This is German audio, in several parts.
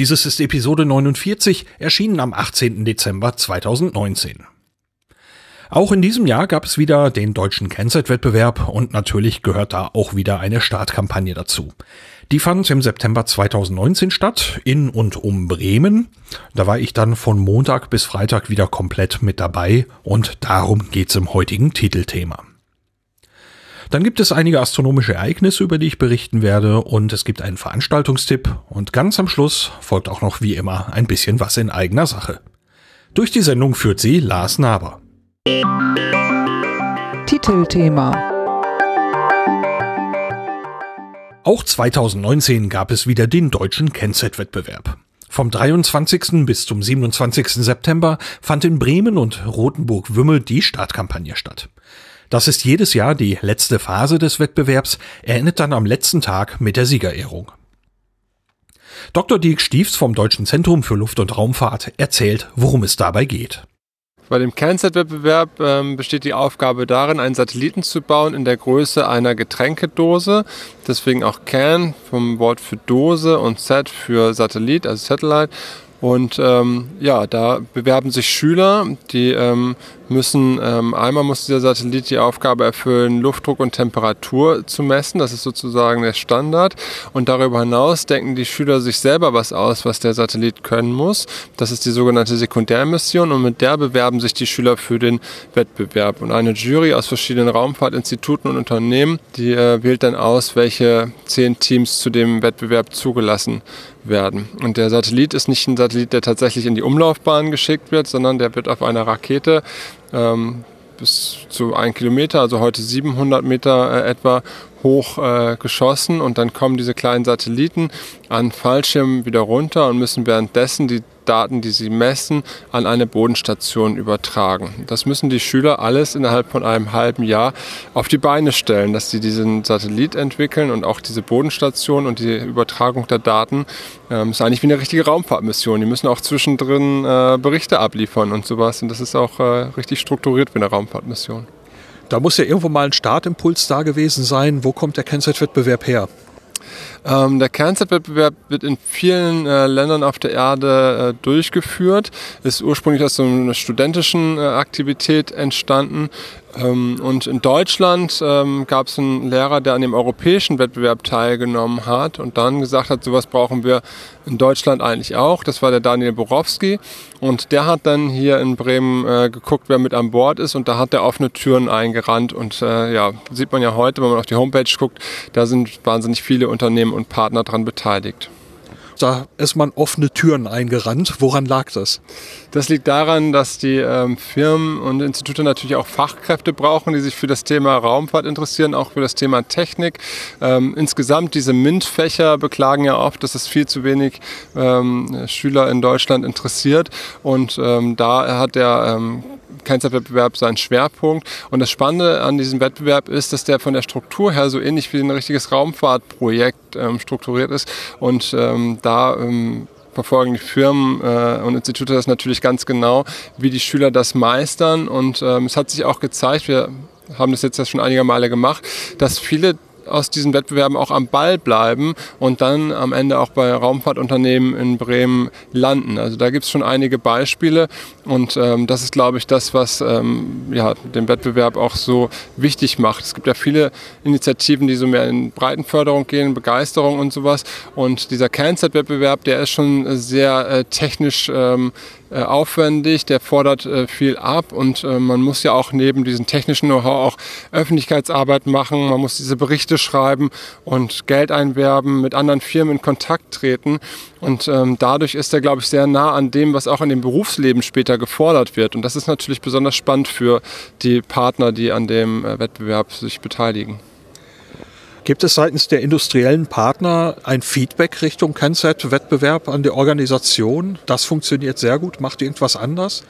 Dieses ist Episode 49, erschienen am 18. Dezember 2019. Auch in diesem Jahr gab es wieder den deutschen Kennzeit-Wettbewerb und natürlich gehört da auch wieder eine Startkampagne dazu. Die fand im September 2019 statt, in und um Bremen. Da war ich dann von Montag bis Freitag wieder komplett mit dabei und darum geht's im heutigen Titelthema. Dann gibt es einige astronomische Ereignisse, über die ich berichten werde und es gibt einen Veranstaltungstipp und ganz am Schluss folgt auch noch wie immer ein bisschen was in eigener Sache. Durch die Sendung führt sie Lars Naber. Titelthema Auch 2019 gab es wieder den deutschen Kennzeitwettbewerb. Vom 23. bis zum 27. September fand in Bremen und Rothenburg-Wümmel die Startkampagne statt. Das ist jedes Jahr die letzte Phase des Wettbewerbs, er endet dann am letzten Tag mit der Siegerehrung. Dr. Dirk Stiefs vom Deutschen Zentrum für Luft- und Raumfahrt erzählt, worum es dabei geht. Bei dem Kernset-Wettbewerb ähm, besteht die Aufgabe darin, einen Satelliten zu bauen in der Größe einer Getränkedose. Deswegen auch Can vom Wort für Dose und Set für Satellit, also Satellite. Und ähm, ja, da bewerben sich Schüler, die ähm, müssen, ähm, einmal muss dieser Satellit die Aufgabe erfüllen, Luftdruck und Temperatur zu messen. Das ist sozusagen der Standard. Und darüber hinaus denken die Schüler sich selber was aus, was der Satellit können muss. Das ist die sogenannte Sekundärmission und mit der bewerben sich die Schüler für den Wettbewerb. Und eine Jury aus verschiedenen Raumfahrtinstituten und Unternehmen, die äh, wählt dann aus, welche zehn Teams zu dem Wettbewerb zugelassen werden. Und der Satellit ist nicht ein Satellit, der tatsächlich in die Umlaufbahn geschickt wird, sondern der wird auf einer Rakete ähm, bis zu ein Kilometer, also heute 700 Meter äh, etwa, hoch äh, geschossen und dann kommen diese kleinen Satelliten an Fallschirmen wieder runter und müssen währenddessen die Daten, die sie messen, an eine Bodenstation übertragen. Das müssen die Schüler alles innerhalb von einem halben Jahr auf die Beine stellen, dass sie diesen Satellit entwickeln und auch diese Bodenstation und die Übertragung der Daten ähm, ist eigentlich wie eine richtige Raumfahrtmission. Die müssen auch zwischendrin äh, Berichte abliefern und sowas und das ist auch äh, richtig strukturiert wie eine Raumfahrtmission. Da muss ja irgendwo mal ein Startimpuls da gewesen sein. Wo kommt der Kennzeitwettbewerb her? Ähm, der Kernzeitwettbewerb wird in vielen äh, Ländern auf der Erde äh, durchgeführt, ist ursprünglich aus so einer studentischen äh, Aktivität entstanden. Ähm, und in Deutschland ähm, gab es einen Lehrer, der an dem europäischen Wettbewerb teilgenommen hat und dann gesagt hat, sowas brauchen wir in Deutschland eigentlich auch. Das war der Daniel Borowski. Und der hat dann hier in Bremen äh, geguckt, wer mit an Bord ist. Und da hat er offene Türen eingerannt. Und äh, ja, sieht man ja heute, wenn man auf die Homepage guckt, da sind wahnsinnig viele Unternehmen und Partner dran beteiligt da ist man offene Türen eingerannt. Woran lag das? Das liegt daran, dass die ähm, Firmen und Institute natürlich auch Fachkräfte brauchen, die sich für das Thema Raumfahrt interessieren, auch für das Thema Technik. Ähm, insgesamt diese MINT-Fächer beklagen ja oft, dass es viel zu wenig ähm, Schüler in Deutschland interessiert. Und ähm, da hat der ähm, Kennzeitwettbewerb seinen Schwerpunkt. Und das Spannende an diesem Wettbewerb ist, dass der von der Struktur her so ähnlich wie ein richtiges Raumfahrtprojekt ähm, strukturiert ist. Und ähm, da ähm, verfolgen die Firmen äh, und Institute das natürlich ganz genau, wie die Schüler das meistern. Und ähm, es hat sich auch gezeigt, wir haben das jetzt schon einige Male gemacht, dass viele aus diesen Wettbewerben auch am Ball bleiben und dann am Ende auch bei Raumfahrtunternehmen in Bremen landen. Also da gibt es schon einige Beispiele und ähm, das ist, glaube ich, das, was ähm, ja, den Wettbewerb auch so wichtig macht. Es gibt ja viele Initiativen, die so mehr in Breitenförderung gehen, Begeisterung und sowas. Und dieser CanSat-Wettbewerb, der ist schon sehr äh, technisch ähm, äh, aufwendig, der fordert äh, viel ab und äh, man muss ja auch neben diesem technischen Know-how auch Öffentlichkeitsarbeit machen, man muss diese Berichte schreiben und Geld einwerben, mit anderen Firmen in Kontakt treten und ähm, dadurch ist er, glaube ich, sehr nah an dem, was auch in dem Berufsleben später gefordert wird und das ist natürlich besonders spannend für die Partner, die an dem Wettbewerb sich beteiligen. Gibt es seitens der industriellen Partner ein Feedback Richtung Kennset-Wettbewerb an die Organisation? Das funktioniert sehr gut. Macht irgendwas anders?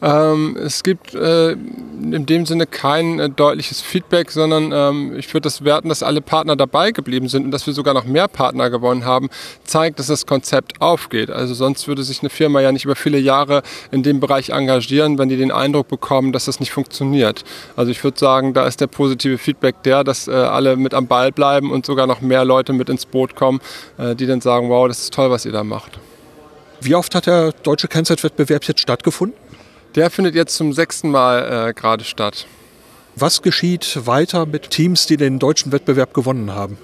Ähm, es gibt äh, in dem Sinne kein äh, deutliches Feedback, sondern ähm, ich würde das werten, dass alle Partner dabei geblieben sind und dass wir sogar noch mehr Partner gewonnen haben, zeigt, dass das Konzept aufgeht. Also sonst würde sich eine Firma ja nicht über viele Jahre in dem Bereich engagieren, wenn die den Eindruck bekommen, dass das nicht funktioniert. Also ich würde sagen, da ist der positive Feedback der, dass äh, alle mit am Ball bleiben und sogar noch mehr Leute mit ins Boot kommen, äh, die dann sagen, wow, das ist toll, was ihr da macht. Wie oft hat der deutsche Kennzeitwettbewerb jetzt stattgefunden? Der findet jetzt zum sechsten Mal äh, gerade statt. Was geschieht weiter mit Teams, die den deutschen Wettbewerb gewonnen haben?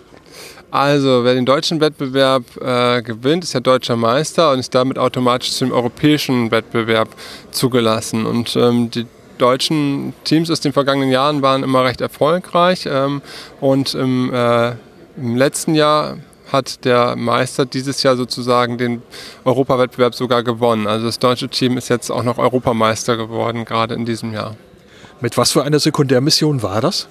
Also, wer den deutschen Wettbewerb äh, gewinnt, ist ja deutscher Meister und ist damit automatisch zum europäischen Wettbewerb zugelassen. Und ähm, die deutschen Teams aus den vergangenen Jahren waren immer recht erfolgreich. Ähm, und im, äh, im letzten Jahr hat der Meister dieses Jahr sozusagen den Europawettbewerb sogar gewonnen. Also das deutsche Team ist jetzt auch noch Europameister geworden, gerade in diesem Jahr. Mit was für einer Sekundärmission war das?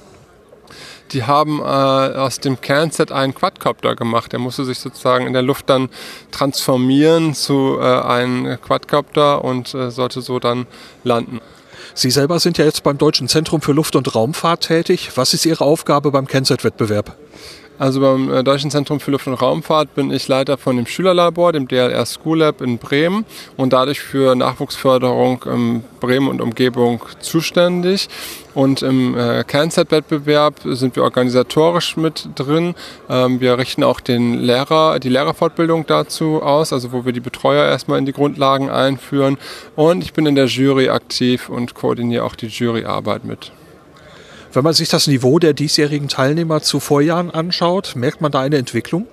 Die haben äh, aus dem Kernset einen Quadcopter gemacht. Der musste sich sozusagen in der Luft dann transformieren zu äh, einem Quadcopter und äh, sollte so dann landen. Sie selber sind ja jetzt beim Deutschen Zentrum für Luft- und Raumfahrt tätig. Was ist Ihre Aufgabe beim Kennset-Wettbewerb? Also beim äh, Deutschen Zentrum für Luft- und Raumfahrt bin ich Leiter von dem Schülerlabor, dem DLR School Lab in Bremen und dadurch für Nachwuchsförderung in Bremen und Umgebung zuständig. Und im äh, Kernset-Wettbewerb sind wir organisatorisch mit drin. Ähm, wir richten auch den Lehrer, die Lehrerfortbildung dazu aus, also wo wir die Betreuer erstmal in die Grundlagen einführen. Und ich bin in der Jury aktiv und koordiniere auch die Juryarbeit mit. Wenn man sich das Niveau der diesjährigen Teilnehmer zu Vorjahren anschaut, merkt man da eine Entwicklung?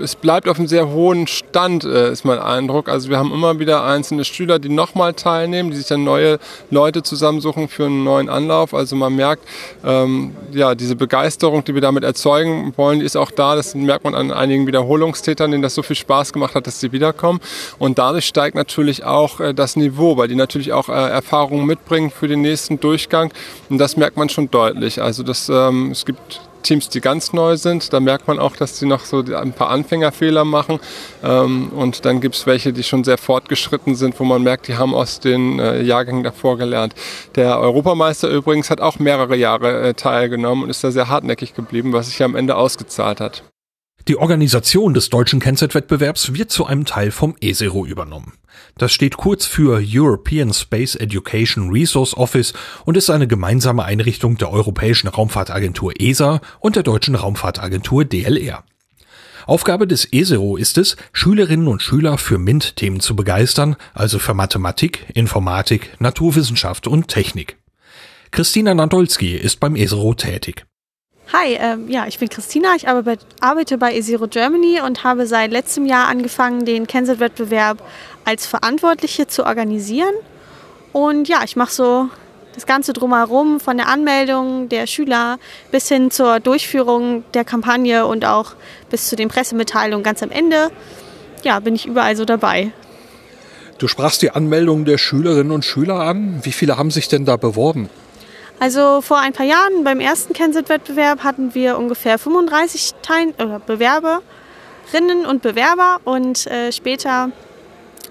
Es bleibt auf einem sehr hohen Stand, äh, ist mein Eindruck. Also wir haben immer wieder einzelne Schüler, die nochmal teilnehmen, die sich dann neue Leute zusammensuchen für einen neuen Anlauf. Also man merkt, ähm, ja, diese Begeisterung, die wir damit erzeugen wollen, die ist auch da. Das merkt man an einigen Wiederholungstätern, denen das so viel Spaß gemacht hat, dass sie wiederkommen. Und dadurch steigt natürlich auch äh, das Niveau, weil die natürlich auch äh, Erfahrungen mitbringen für den nächsten Durchgang. Und das merkt man schon deutlich. Also das, ähm, es gibt Teams, die ganz neu sind. Da merkt man auch, dass sie noch so ein paar Anfängerfehler machen. Ähm, und dann gibt es welche, die schon sehr fortgeschritten sind, wo man merkt, die haben aus den äh, Jahrgängen davor gelernt. Der Europameister übrigens hat auch mehrere Jahre äh, teilgenommen und ist da sehr hartnäckig geblieben, was sich am Ende ausgezahlt hat. Die Organisation des deutschen Kennzeitwettbewerbs wird zu einem Teil vom ESERO übernommen. Das steht kurz für European Space Education Resource Office und ist eine gemeinsame Einrichtung der Europäischen Raumfahrtagentur ESA und der Deutschen Raumfahrtagentur DLR. Aufgabe des ESERO ist es, Schülerinnen und Schüler für MINT-Themen zu begeistern, also für Mathematik, Informatik, Naturwissenschaft und Technik. Christina Nadolski ist beim ESERO tätig. Hi, ähm, ja, ich bin Christina, ich arbeite bei Esiro Germany und habe seit letztem Jahr angefangen, den Kennset-Wettbewerb als Verantwortliche zu organisieren. Und ja, ich mache so das Ganze drumherum, von der Anmeldung der Schüler bis hin zur Durchführung der Kampagne und auch bis zu den Pressemitteilungen ganz am Ende. Ja, bin ich überall so dabei. Du sprachst die Anmeldung der Schülerinnen und Schüler an. Wie viele haben sich denn da beworben? Also vor ein paar Jahren beim ersten Kennset-Wettbewerb hatten wir ungefähr 35 Teil oder Bewerberinnen und Bewerber und äh, später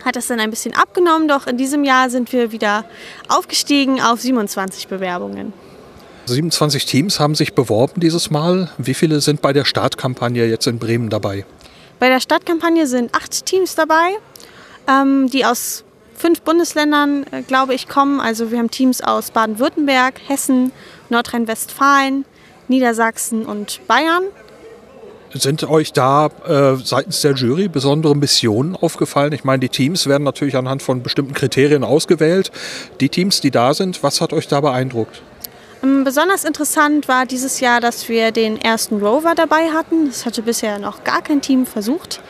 hat das dann ein bisschen abgenommen, doch in diesem Jahr sind wir wieder aufgestiegen auf 27 Bewerbungen. 27 Teams haben sich beworben dieses Mal. Wie viele sind bei der Startkampagne jetzt in Bremen dabei? Bei der Startkampagne sind acht Teams dabei, ähm, die aus fünf Bundesländern, äh, glaube ich, kommen. Also wir haben Teams aus Baden-Württemberg, Hessen, Nordrhein-Westfalen, Niedersachsen und Bayern. Sind euch da äh, seitens der Jury besondere Missionen aufgefallen? Ich meine, die Teams werden natürlich anhand von bestimmten Kriterien ausgewählt. Die Teams, die da sind, was hat euch da beeindruckt? Ähm, besonders interessant war dieses Jahr, dass wir den ersten Rover dabei hatten. Das hatte bisher noch gar kein Team versucht.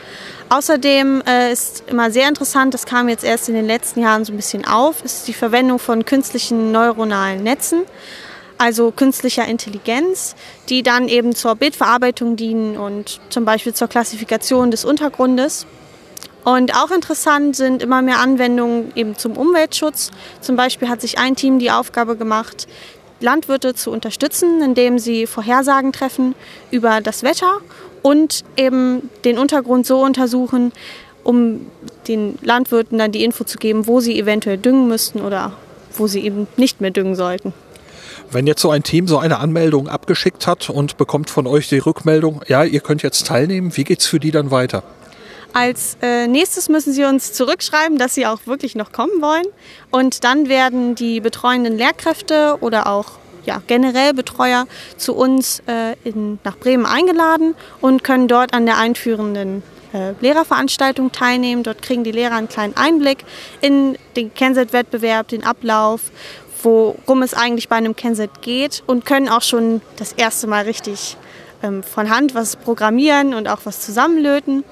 Außerdem äh, ist immer sehr interessant, das kam jetzt erst in den letzten Jahren so ein bisschen auf, ist die Verwendung von künstlichen neuronalen Netzen, also künstlicher Intelligenz, die dann eben zur Bildverarbeitung dienen und zum Beispiel zur Klassifikation des Untergrundes. Und auch interessant sind immer mehr Anwendungen eben zum Umweltschutz. Zum Beispiel hat sich ein Team die Aufgabe gemacht, Landwirte zu unterstützen, indem sie Vorhersagen treffen über das Wetter und eben den Untergrund so untersuchen, um den Landwirten dann die Info zu geben, wo sie eventuell düngen müssten oder wo sie eben nicht mehr düngen sollten. Wenn jetzt so ein Team so eine Anmeldung abgeschickt hat und bekommt von euch die Rückmeldung, ja, ihr könnt jetzt teilnehmen, wie geht es für die dann weiter? Als äh, nächstes müssen Sie uns zurückschreiben, dass Sie auch wirklich noch kommen wollen. Und dann werden die betreuenden Lehrkräfte oder auch ja, generell Betreuer zu uns äh, in, nach Bremen eingeladen und können dort an der einführenden äh, Lehrerveranstaltung teilnehmen. Dort kriegen die Lehrer einen kleinen Einblick in den Kenset-Wettbewerb, den Ablauf, worum es eigentlich bei einem Kenset geht und können auch schon das erste Mal richtig ähm, von Hand was programmieren und auch was zusammenlöten.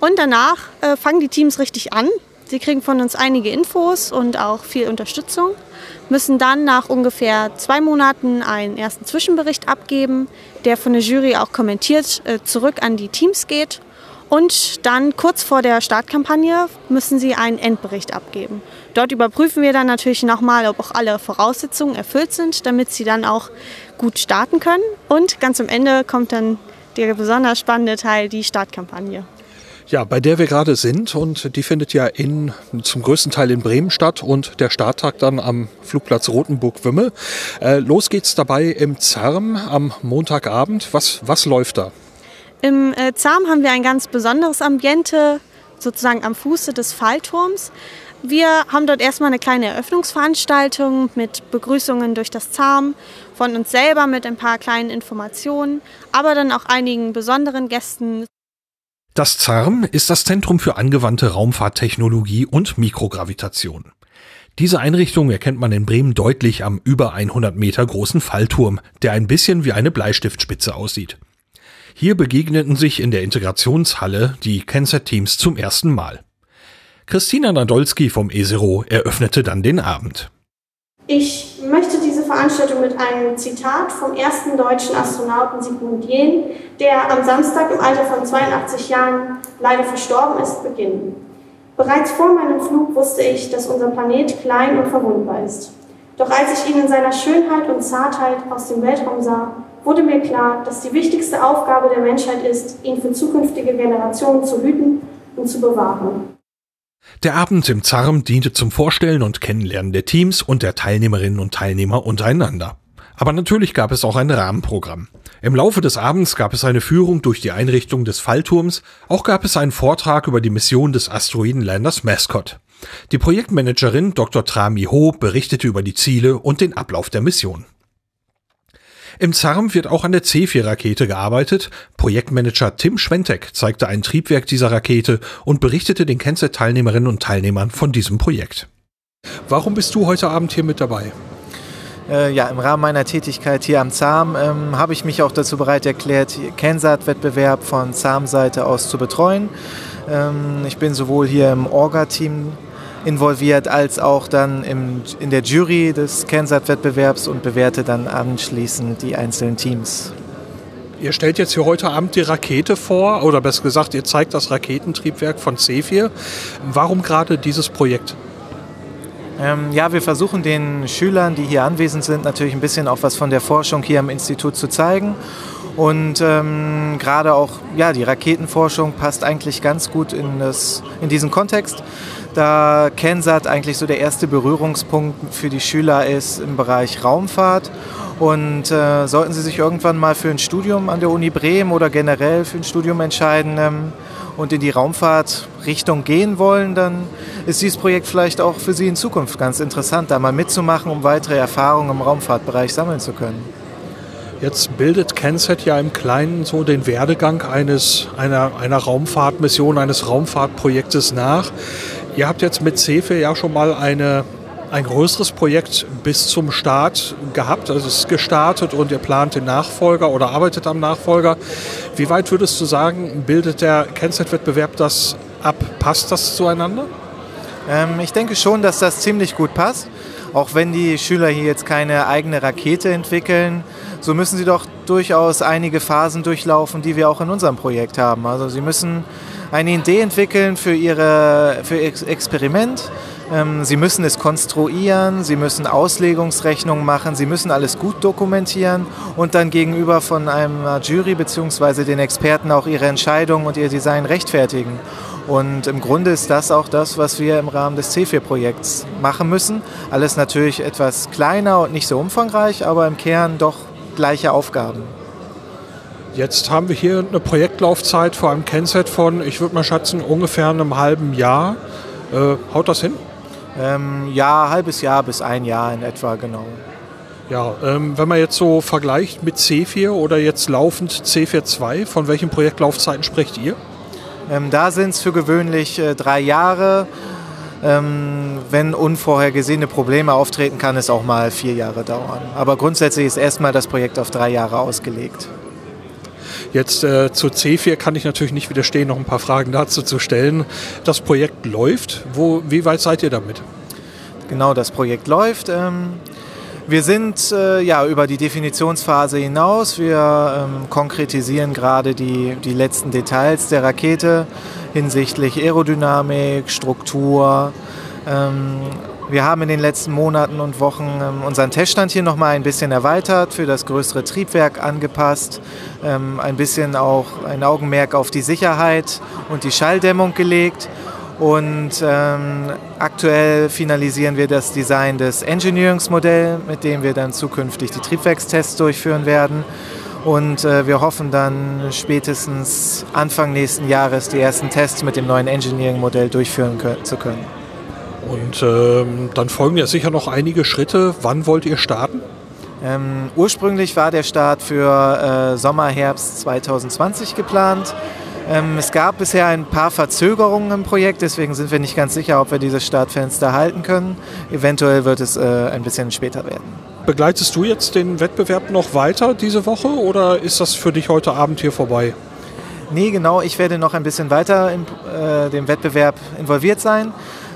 Und danach äh, fangen die Teams richtig an. Sie kriegen von uns einige Infos und auch viel Unterstützung, müssen dann nach ungefähr zwei Monaten einen ersten Zwischenbericht abgeben, der von der Jury auch kommentiert äh, zurück an die Teams geht. Und dann kurz vor der Startkampagne müssen sie einen Endbericht abgeben. Dort überprüfen wir dann natürlich nochmal, ob auch alle Voraussetzungen erfüllt sind, damit sie dann auch gut starten können. Und ganz am Ende kommt dann der besonders spannende Teil, die Startkampagne. Ja, bei der wir gerade sind und die findet ja in, zum größten Teil in Bremen statt und der Starttag dann am Flugplatz Rotenburg-Wümme. Äh, los geht's dabei im ZARM am Montagabend. Was, was läuft da? Im äh, ZARM haben wir ein ganz besonderes Ambiente, sozusagen am Fuße des Fallturms. Wir haben dort erstmal eine kleine Eröffnungsveranstaltung mit Begrüßungen durch das ZARM, von uns selber mit ein paar kleinen Informationen, aber dann auch einigen besonderen Gästen. Das ZARM ist das Zentrum für angewandte Raumfahrttechnologie und Mikrogravitation. Diese Einrichtung erkennt man in Bremen deutlich am über 100 Meter großen Fallturm, der ein bisschen wie eine Bleistiftspitze aussieht. Hier begegneten sich in der Integrationshalle die Cancer-Teams zum ersten Mal. Christina Nadolski vom ESERO eröffnete dann den Abend. Ich möchte Veranstaltung mit einem Zitat vom ersten deutschen Astronauten Sigmund Jähn, der am Samstag im Alter von 82 Jahren leider verstorben ist, beginnen. Bereits vor meinem Flug wusste ich, dass unser Planet klein und verwundbar ist. Doch als ich ihn in seiner Schönheit und Zartheit aus dem Weltraum sah, wurde mir klar, dass die wichtigste Aufgabe der Menschheit ist, ihn für zukünftige Generationen zu hüten und zu bewahren. Der Abend im ZARM diente zum Vorstellen und Kennenlernen der Teams und der Teilnehmerinnen und Teilnehmer untereinander. Aber natürlich gab es auch ein Rahmenprogramm. Im Laufe des Abends gab es eine Führung durch die Einrichtung des Fallturms, auch gab es einen Vortrag über die Mission des Asteroidenlanders Mascot. Die Projektmanagerin Dr. Trami Ho berichtete über die Ziele und den Ablauf der Mission. Im ZARM wird auch an der C4-Rakete gearbeitet. Projektmanager Tim Schwentek zeigte ein Triebwerk dieser Rakete und berichtete den Kennset-Teilnehmerinnen und Teilnehmern von diesem Projekt. Warum bist du heute Abend hier mit dabei? Äh, ja, im Rahmen meiner Tätigkeit hier am ZARM ähm, habe ich mich auch dazu bereit erklärt, Kensat-Wettbewerb von ZARM-Seite aus zu betreuen. Ähm, ich bin sowohl hier im Orga-Team involviert, als auch dann im, in der Jury des Kensat-Wettbewerbs und bewerte dann anschließend die einzelnen Teams. Ihr stellt jetzt hier heute Abend die Rakete vor, oder besser gesagt, ihr zeigt das Raketentriebwerk von C4. Warum gerade dieses Projekt? Ähm, ja, wir versuchen den Schülern, die hier anwesend sind, natürlich ein bisschen auch was von der Forschung hier am Institut zu zeigen. Und ähm, gerade auch ja, die Raketenforschung passt eigentlich ganz gut in, das, in diesen Kontext da Kensat eigentlich so der erste Berührungspunkt für die Schüler ist im Bereich Raumfahrt. Und äh, sollten Sie sich irgendwann mal für ein Studium an der Uni Bremen oder generell für ein Studium entscheiden ähm, und in die Raumfahrtrichtung gehen wollen, dann ist dieses Projekt vielleicht auch für Sie in Zukunft ganz interessant, da mal mitzumachen, um weitere Erfahrungen im Raumfahrtbereich sammeln zu können. Jetzt bildet Kensat ja im Kleinen so den Werdegang eines, einer, einer Raumfahrtmission, eines Raumfahrtprojektes nach. Ihr habt jetzt mit CEFE ja schon mal eine, ein größeres Projekt bis zum Start gehabt. Also es ist gestartet und ihr plant den Nachfolger oder arbeitet am Nachfolger. Wie weit würdest du sagen, bildet der Kennzeit-Wettbewerb das ab? Passt das zueinander? Ähm, ich denke schon, dass das ziemlich gut passt. Auch wenn die Schüler hier jetzt keine eigene Rakete entwickeln, so müssen sie doch durchaus einige Phasen durchlaufen, die wir auch in unserem Projekt haben. Also sie müssen eine Idee entwickeln für ihr für Experiment, Ähm, sie müssen es konstruieren, sie müssen Auslegungsrechnungen machen, sie müssen alles gut dokumentieren und dann gegenüber von einer Jury bzw. den Experten auch ihre Entscheidungen und ihr Design rechtfertigen. Und im Grunde ist das auch das, was wir im Rahmen des C4-Projekts machen müssen. Alles natürlich etwas kleiner und nicht so umfangreich, aber im Kern doch gleiche Aufgaben. Jetzt haben wir hier eine Projektlaufzeit vor einem Kennset von, ich würde mal schätzen, ungefähr einem halben Jahr. Äh, haut das hin? Ähm, ja, halbes Jahr bis ein Jahr in etwa, genau. Ja, ähm, wenn man jetzt so vergleicht mit C4 oder jetzt laufend C4.2, von welchen Projektlaufzeiten sprecht ihr? Ähm, da sind es für gewöhnlich äh, drei Jahre. Ähm, wenn unvorhergesehene Probleme auftreten, kann es auch mal vier Jahre dauern. Aber grundsätzlich ist erstmal das Projekt auf drei Jahre ausgelegt. Jetzt äh, zu C4 kann ich natürlich nicht widerstehen, noch ein paar Fragen dazu zu stellen. Das Projekt läuft. Wo, wie weit seid ihr damit? Genau, das Projekt läuft. Ähm, wir sind äh, ja über die Definitionsphase hinaus. Wir ähm, konkretisieren gerade die, die letzten Details der Rakete hinsichtlich Aerodynamik, Struktur. Ähm, wir haben in den letzten Monaten und Wochen ähm, unseren Teststand hier nochmal ein bisschen erweitert, für das größere Triebwerk angepasst, ähm, ein bisschen auch ein Augenmerk auf die Sicherheit und die Schalldämmung gelegt und ähm, aktuell finalisieren wir das Design des Engineeringsmodells, mit dem wir dann zukünftig die Triebwerkstests durchführen werden. Und äh, wir hoffen dann spätestens Anfang nächsten Jahres die ersten Tests mit dem neuen Engineering-Modell durchführen zu können. Und ähm, dann folgen ja sicher noch einige Schritte. Wann wollt ihr starten? Ähm, ursprünglich war der Start für äh, Sommer, Herbst 2020 geplant. Ähm, es gab bisher ein paar Verzögerungen im Projekt, deswegen sind wir nicht ganz sicher, ob wir dieses Startfenster halten können. Eventuell wird es äh, ein bisschen später werden. Begleitest du jetzt den Wettbewerb noch weiter diese Woche oder ist das für dich heute Abend hier vorbei? Nee, genau, ich werde noch ein bisschen weiter in äh, dem Wettbewerb involviert sein.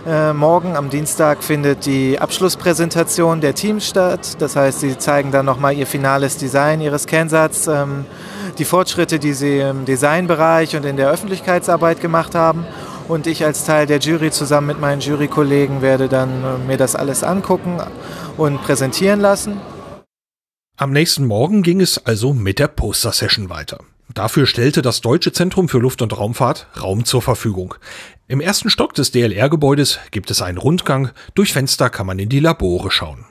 Äh, morgen am Dienstag findet die Abschlusspräsentation der Teams statt. Das heißt, sie zeigen dann nochmal ihr finales Design ihres Kernsatz. Ähm, die Fortschritte, die sie im Designbereich und in der Öffentlichkeitsarbeit gemacht haben. Und ich als Teil der Jury zusammen mit meinen Jurykollegen werde dann äh, mir das alles angucken und präsentieren lassen. Am nächsten Morgen ging es also mit der Poster-Session weiter. Dafür stellte das Deutsche Zentrum für Luft- und Raumfahrt Raum zur Verfügung. Im ersten Stock des DLR-Gebäudes gibt es einen Rundgang, durch Fenster kann man in die Labore schauen.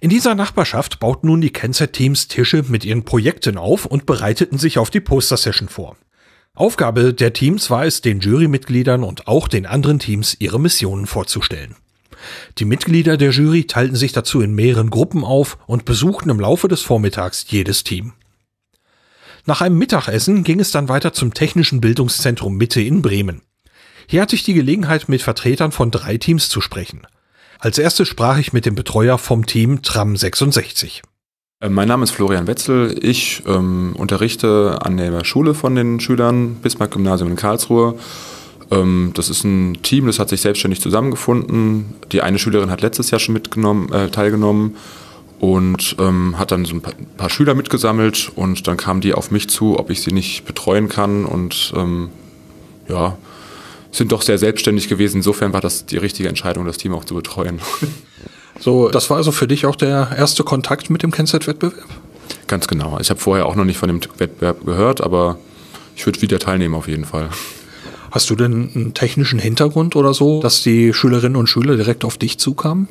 In dieser Nachbarschaft bauten nun die Kennset-Teams Tische mit ihren Projekten auf und bereiteten sich auf die Poster-Session vor. Aufgabe der Teams war es, den Jurymitgliedern und auch den anderen Teams ihre Missionen vorzustellen. Die Mitglieder der Jury teilten sich dazu in mehreren Gruppen auf und besuchten im Laufe des Vormittags jedes Team. Nach einem Mittagessen ging es dann weiter zum Technischen Bildungszentrum Mitte in Bremen. Hier hatte ich die Gelegenheit, mit Vertretern von drei Teams zu sprechen. Als erstes sprach ich mit dem Betreuer vom Team Tram 66. Äh, mein Name ist Florian Wetzel. Ich ähm, unterrichte an der Schule von den Schülern Bismarck Gymnasium in Karlsruhe. Ähm, das ist ein Team, das hat sich selbstständig zusammengefunden. Die eine Schülerin hat letztes Jahr schon mitgenommen, äh, teilgenommen und ähm, hat dann so ein paar, Schüler mitgesammelt und dann kamen die auf mich zu, ob ich sie nicht betreuen kann und ähm, ja, sind doch sehr selbstständig gewesen. Insofern war das die richtige Entscheidung, das Team auch zu betreuen. So, das war also für dich auch der erste Kontakt mit dem Kennzeit-Wettbewerb? Ganz genau. Ich habe vorher auch noch nicht von dem Wettbewerb gehört, aber ich würde wieder teilnehmen auf jeden Fall. Hast du denn einen technischen Hintergrund oder so, dass die Schülerinnen und Schüler direkt auf dich zukamen?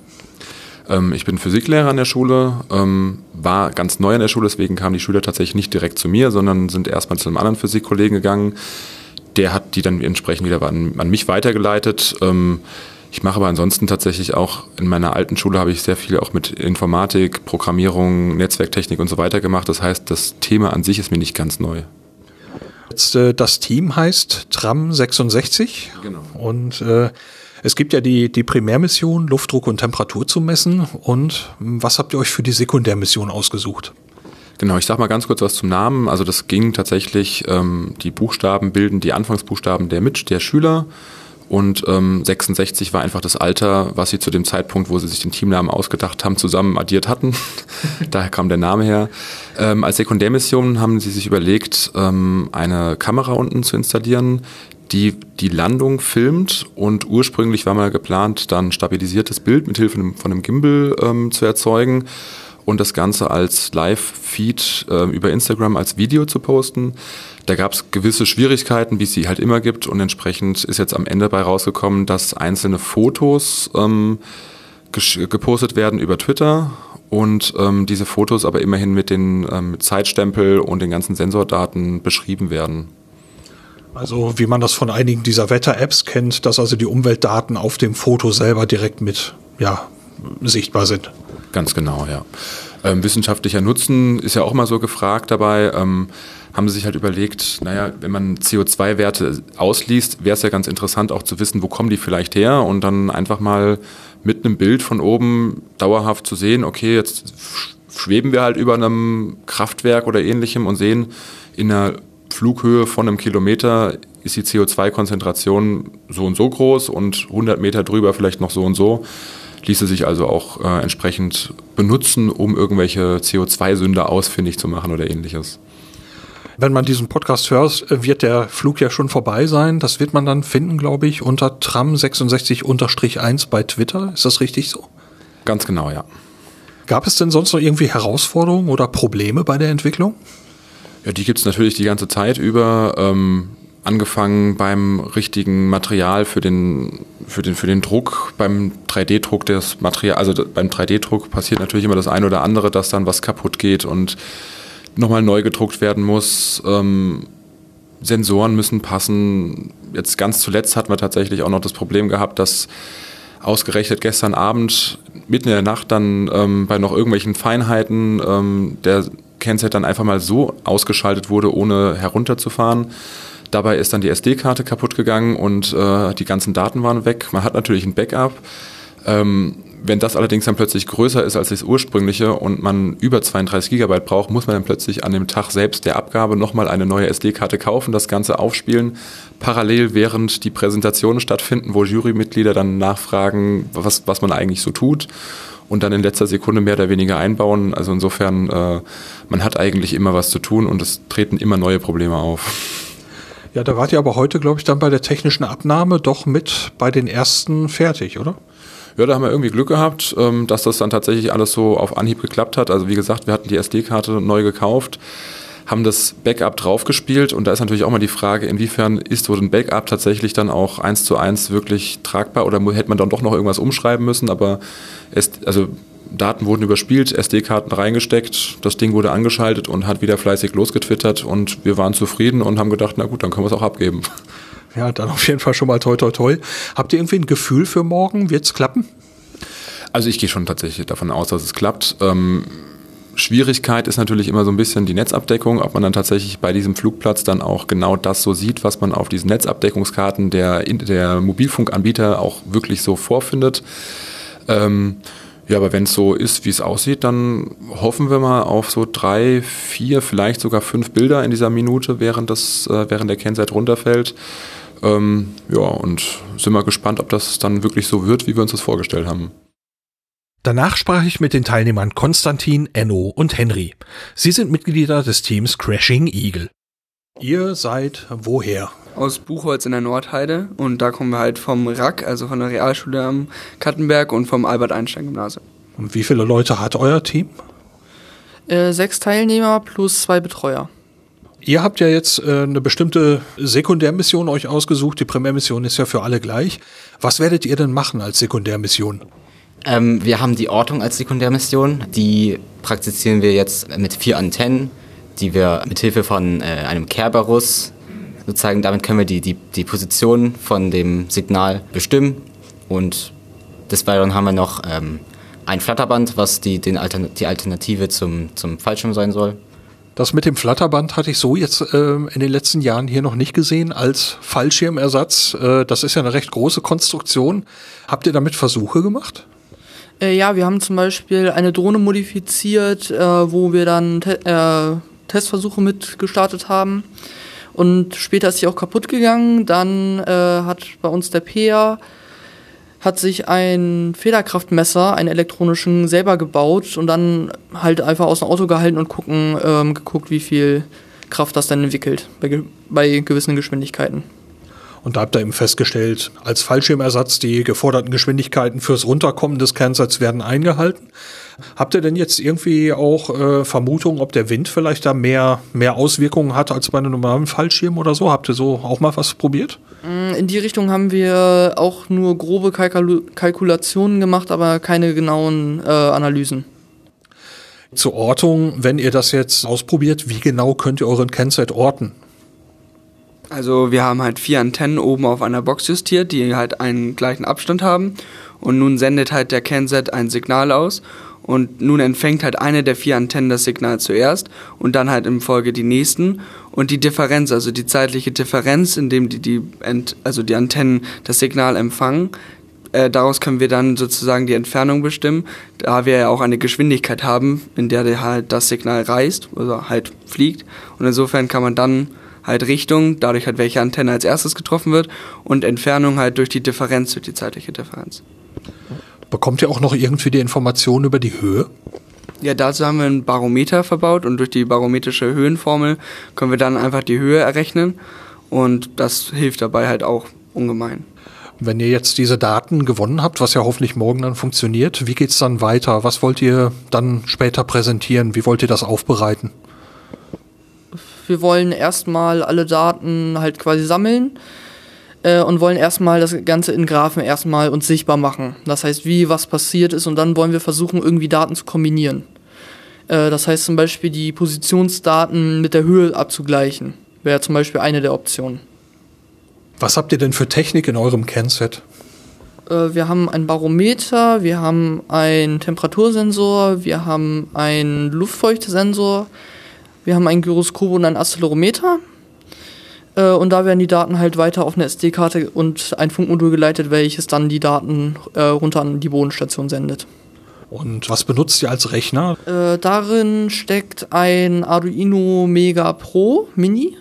Ähm, ich bin Physiklehrer an der Schule, ähm, war ganz neu an der Schule, deswegen kamen die Schüler tatsächlich nicht direkt zu mir, sondern sind erstmal zu einem anderen Physikkollegen gegangen, der hat die dann entsprechend wieder an, an mich weitergeleitet. Ähm, ich mache aber ansonsten tatsächlich auch in meiner alten Schule habe ich sehr viel auch mit Informatik, Programmierung, Netzwerktechnik und so weiter gemacht. Das heißt, das Thema an sich ist mir nicht ganz neu. Jetzt, äh, das Team heißt Tram 66 genau. und äh, es gibt ja die, die Primärmission, Luftdruck und Temperatur zu messen. Und was habt ihr euch für die Sekundärmission ausgesucht? Genau, ich sag mal ganz kurz was zum Namen. Also das ging tatsächlich, ähm, die Buchstaben bilden die Anfangsbuchstaben der Mitch, der Schüler. Und ähm, 66 war einfach das Alter, was sie zu dem Zeitpunkt, wo sie sich den Teamnamen ausgedacht haben, zusammen addiert hatten. Daher kam der Name her. Ähm, als Sekundärmission haben sie sich überlegt, ähm, eine Kamera unten zu installieren, die die Landung filmt und ursprünglich war mal geplant, dann stabilisiertes Bild mit Hilfe von einem Gimbal ähm, zu erzeugen und das Ganze als Live-Feed äh, über Instagram als Video zu posten. Da gab es gewisse Schwierigkeiten, wie es sie halt immer gibt und entsprechend ist jetzt am Ende bei rausgekommen, dass einzelne Fotos ähm, gepostet werden über Twitter und ähm, diese Fotos aber immerhin mit den ähm, Zeitstempel und den ganzen Sensordaten beschrieben werden. Also wie man das von einigen dieser Wetter-Apps kennt, dass also die Umweltdaten auf dem Foto selber direkt mit ja, sichtbar sind. Ganz genau, ja. Ähm, wissenschaftlicher Nutzen ist ja auch mal so gefragt dabei. Ähm, haben sie sich halt überlegt, naja, wenn man CO2-Werte ausliest, wäre es ja ganz interessant auch zu wissen, wo kommen die vielleicht her und dann einfach mal mit einem Bild von oben dauerhaft zu sehen, okay, jetzt schweben wir halt über einem Kraftwerk oder ähnlichem und sehen in einer Flughöhe von einem Kilometer ist die CO2-Konzentration so und so groß und 100 Meter drüber vielleicht noch so und so. Ließe sich also auch äh, entsprechend benutzen, um irgendwelche CO2-Sünder ausfindig zu machen oder ähnliches. Wenn man diesen Podcast hört, wird der Flug ja schon vorbei sein. Das wird man dann finden, glaube ich, unter Tram66-1 bei Twitter. Ist das richtig so? Ganz genau, ja. Gab es denn sonst noch irgendwie Herausforderungen oder Probleme bei der Entwicklung? Ja, die gibt es natürlich die ganze Zeit über. Ähm, angefangen beim richtigen Material für den, für den, für den Druck, beim 3D-Druck des Material, also beim 3D-Druck passiert natürlich immer das eine oder andere, dass dann was kaputt geht und nochmal neu gedruckt werden muss. Ähm, Sensoren müssen passen. Jetzt ganz zuletzt hatten wir tatsächlich auch noch das Problem gehabt, dass ausgerechnet gestern Abend mitten in der Nacht dann ähm, bei noch irgendwelchen Feinheiten ähm, der Kennzeichen dann einfach mal so ausgeschaltet wurde, ohne herunterzufahren. Dabei ist dann die SD-Karte kaputt gegangen und äh, die ganzen Daten waren weg. Man hat natürlich ein Backup. Ähm, wenn das allerdings dann plötzlich größer ist als das ursprüngliche und man über 32 Gigabyte braucht, muss man dann plötzlich an dem Tag selbst der Abgabe nochmal eine neue SD-Karte kaufen, das Ganze aufspielen, parallel während die Präsentationen stattfinden, wo Jurymitglieder dann nachfragen, was, was man eigentlich so tut und dann in letzter Sekunde mehr oder weniger einbauen. Also insofern, äh, man hat eigentlich immer was zu tun und es treten immer neue Probleme auf. Ja, da wart ihr aber heute, glaube ich, dann bei der technischen Abnahme doch mit bei den ersten fertig, oder? Ja, da haben wir irgendwie Glück gehabt, ähm, dass das dann tatsächlich alles so auf Anhieb geklappt hat. Also wie gesagt, wir hatten die SD-Karte neu gekauft, haben das Backup draufgespielt und da ist natürlich auch mal die Frage, inwiefern ist so ein Backup tatsächlich dann auch eins zu eins wirklich tragbar oder hätte man dann doch noch irgendwas umschreiben müssen, aber es, also Daten wurden überspielt, SD-Karten reingesteckt, das Ding wurde angeschaltet und hat wieder fleißig losgetwittert und wir waren zufrieden und haben gedacht, na gut, dann können wir es auch abgeben. Ja, dann auf jeden Fall schon mal toi toi toi. Habt ihr irgendwie ein Gefühl für morgen? Wird es klappen? Also ich gehe schon tatsächlich davon aus, dass es klappt. Ähm, Schwierigkeit ist natürlich immer so ein bisschen die Netzabdeckung, ob man dann tatsächlich bei diesem Flugplatz dann auch genau das so sieht, was man auf diesen Netzabdeckungskarten der, der Mobilfunkanbieter auch wirklich so vorfindet. Ähm, ja, aber wenn es so ist, wie es aussieht, dann hoffen wir mal auf so drei, vier, vielleicht sogar fünf Bilder in dieser Minute, während, das, äh, während der Kennzeit runterfällt. Ähm, ja, und sind mal gespannt, ob das dann wirklich so wird, wie wir uns das vorgestellt haben. Danach sprach ich mit den Teilnehmern Konstantin, Enno und Henry. Sie sind Mitglieder des Teams Crashing Eagle. Ihr seid woher? Aus Buchholz in der Nordheide und da kommen wir halt vom RAK, also von der Realschule am Kattenberg und vom Albert-Einstein-Gymnasium. Und wie viele Leute hat euer Team? Äh, sechs Teilnehmer plus zwei Betreuer. Ihr habt ja jetzt äh, eine bestimmte Sekundärmission euch ausgesucht. Die Primärmission ist ja für alle gleich. Was werdet ihr denn machen als Sekundärmission? Ähm, wir haben die Ortung als Sekundärmission. Die praktizieren wir jetzt mit vier Antennen die wir mit Hilfe von äh, einem Kerberos sozusagen, damit können wir die, die, die Position von dem Signal bestimmen und des Weiteren haben wir noch ähm, ein Flatterband, was die, den Altern die Alternative zum, zum Fallschirm sein soll. Das mit dem Flatterband hatte ich so jetzt äh, in den letzten Jahren hier noch nicht gesehen als Fallschirmersatz. Äh, das ist ja eine recht große Konstruktion. Habt ihr damit Versuche gemacht? Äh, ja, wir haben zum Beispiel eine Drohne modifiziert, äh, wo wir dann äh, Testversuche mit gestartet haben. Und später ist sie auch kaputt gegangen. Dann äh, hat bei uns der Peer hat sich ein Federkraftmesser, einen elektronischen, selber gebaut und dann halt einfach aus dem Auto gehalten und gucken, ähm, geguckt, wie viel Kraft das dann entwickelt bei, bei gewissen Geschwindigkeiten. Und da habt ihr eben festgestellt, als Fallschirmersatz, die geforderten Geschwindigkeiten fürs Runterkommen des Kernsatz werden eingehalten. Habt ihr denn jetzt irgendwie auch äh, Vermutungen, ob der Wind vielleicht da mehr, mehr Auswirkungen hat als bei einem normalen Fallschirm oder so? Habt ihr so auch mal was probiert? Mm, in die Richtung haben wir auch nur grobe Kalkul Kalkulationen gemacht, aber keine genauen äh, Analysen. Zur Ortung, wenn ihr das jetzt ausprobiert, wie genau könnt ihr euren Kennzeit orten? Also wir haben halt vier Antennen oben auf einer Box justiert, die halt einen gleichen Abstand haben. Und nun sendet halt der Kennset ein Signal aus. Und nun empfängt halt eine der vier Antennen das Signal zuerst und dann halt im Folge die nächsten. Und die Differenz, also die zeitliche Differenz, in dem die, die, also die Antennen das Signal empfangen, äh, daraus können wir dann sozusagen die Entfernung bestimmen, da wir ja auch eine Geschwindigkeit haben, in der halt das Signal reist, also halt fliegt. Und insofern kann man dann halt Richtung, dadurch halt welche Antenne als erstes getroffen wird und Entfernung halt durch die Differenz, durch die zeitliche Differenz. Bekommt ihr auch noch irgendwie die Informationen über die Höhe? Ja, dazu haben wir ein Barometer verbaut und durch die barometrische Höhenformel können wir dann einfach die Höhe errechnen und das hilft dabei halt auch ungemein. Wenn ihr jetzt diese Daten gewonnen habt, was ja hoffentlich morgen dann funktioniert, wie geht es dann weiter? Was wollt ihr dann später präsentieren? Wie wollt ihr das aufbereiten? Wir wollen erstmal alle Daten halt quasi sammeln äh, und wollen erstmal das Ganze in Graphen erstmal uns sichtbar machen. Das heißt, wie was passiert ist und dann wollen wir versuchen, irgendwie Daten zu kombinieren. Äh, das heißt zum Beispiel die Positionsdaten mit der Höhe abzugleichen, wäre zum Beispiel eine der Optionen. Was habt ihr denn für Technik in eurem Kennset? Äh, wir haben ein Barometer, wir haben einen Temperatursensor, wir haben einen Luftfeuchtesensor, wir haben ein Gyroskop und ein Accelerometer. Äh, und da werden die Daten halt weiter auf eine SD-Karte und ein Funkmodul geleitet, welches dann die Daten äh, runter an die Bodenstation sendet. Und was benutzt ihr als Rechner? Äh, darin steckt ein Arduino Mega Pro Mini.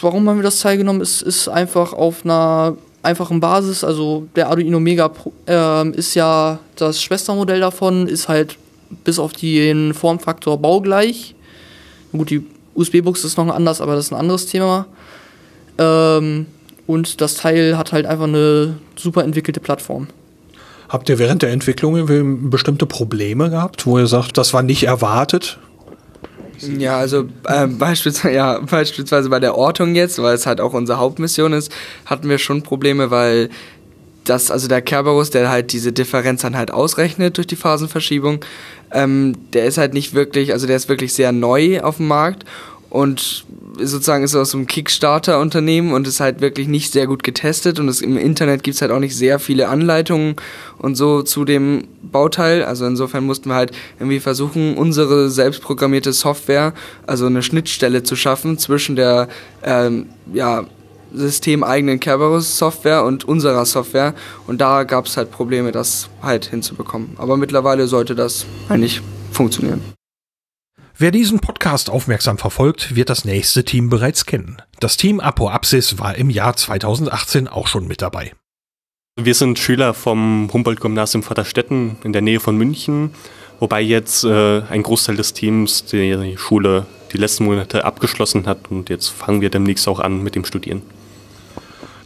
Warum haben wir das teilgenommen? Es ist einfach auf einer einfachen Basis. Also der Arduino Mega Pro, äh, ist ja das Schwestermodell davon, ist halt bis auf den Formfaktor baugleich. Gut, die USB-Buchse ist noch anders, aber das ist ein anderes Thema. Ähm, und das Teil hat halt einfach eine super entwickelte Plattform. Habt ihr während der Entwicklung bestimmte Probleme gehabt, wo ihr sagt, das war nicht erwartet? Ja, also äh, beispielsweise, ja, beispielsweise bei der Ortung jetzt, weil es halt auch unsere Hauptmission ist, hatten wir schon Probleme, weil das, also der Kerberos, der halt diese Differenz dann halt ausrechnet durch die Phasenverschiebung, ähm, der ist halt nicht wirklich, also der ist wirklich sehr neu auf dem Markt und sozusagen ist aus einem Kickstarter-Unternehmen und ist halt wirklich nicht sehr gut getestet und es, im Internet gibt es halt auch nicht sehr viele Anleitungen und so zu dem Bauteil. Also insofern mussten wir halt irgendwie versuchen, unsere selbstprogrammierte Software, also eine Schnittstelle zu schaffen zwischen der ähm, ja, systemeigenen Kerberos-Software und unserer Software. Und da gab es halt Probleme, das halt hinzubekommen. Aber mittlerweile sollte das eigentlich funktionieren. Wer diesen Podcast aufmerksam verfolgt, wird das nächste Team bereits kennen. Das Team Apo Apsis war im Jahr 2018 auch schon mit dabei. Wir sind Schüler vom Humboldt-Gymnasium Vaterstetten in der Nähe von München, wobei jetzt äh, ein Großteil des Teams die Schule die letzten Monate abgeschlossen hat und jetzt fangen wir demnächst auch an mit dem Studieren.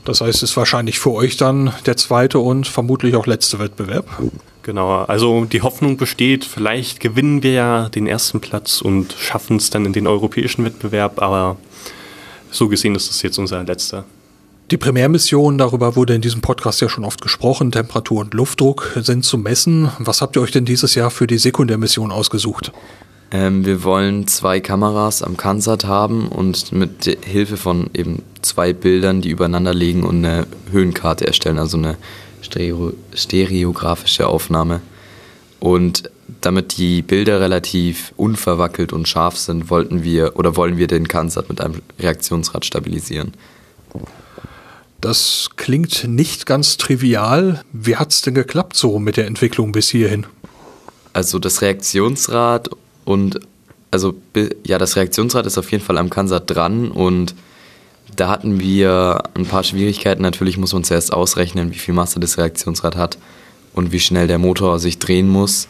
Das heißt, es ist wahrscheinlich für euch dann der zweite und vermutlich auch letzte Wettbewerb. Genau, also die Hoffnung besteht, vielleicht gewinnen wir ja den ersten Platz und schaffen es dann in den europäischen Wettbewerb, aber so gesehen ist es jetzt unser letzter. Die Primärmission, darüber wurde in diesem Podcast ja schon oft gesprochen, Temperatur und Luftdruck sind zu messen. Was habt ihr euch denn dieses Jahr für die Sekundärmission ausgesucht? Ähm, wir wollen zwei Kameras am Kansat haben und mit Hilfe von eben zwei Bildern, die übereinander liegen und eine Höhenkarte erstellen, also eine Stereo stereografische Aufnahme. Und damit die Bilder relativ unverwackelt und scharf sind, wollten wir oder wollen wir den Kansat mit einem Reaktionsrad stabilisieren. Das klingt nicht ganz trivial. Wie hat es denn geklappt so mit der Entwicklung bis hierhin? Also das Reaktionsrad und also ja, das Reaktionsrad ist auf jeden Fall am Kansat dran und da hatten wir ein paar Schwierigkeiten. Natürlich muss man zuerst ausrechnen, wie viel Masse das Reaktionsrad hat und wie schnell der Motor sich drehen muss.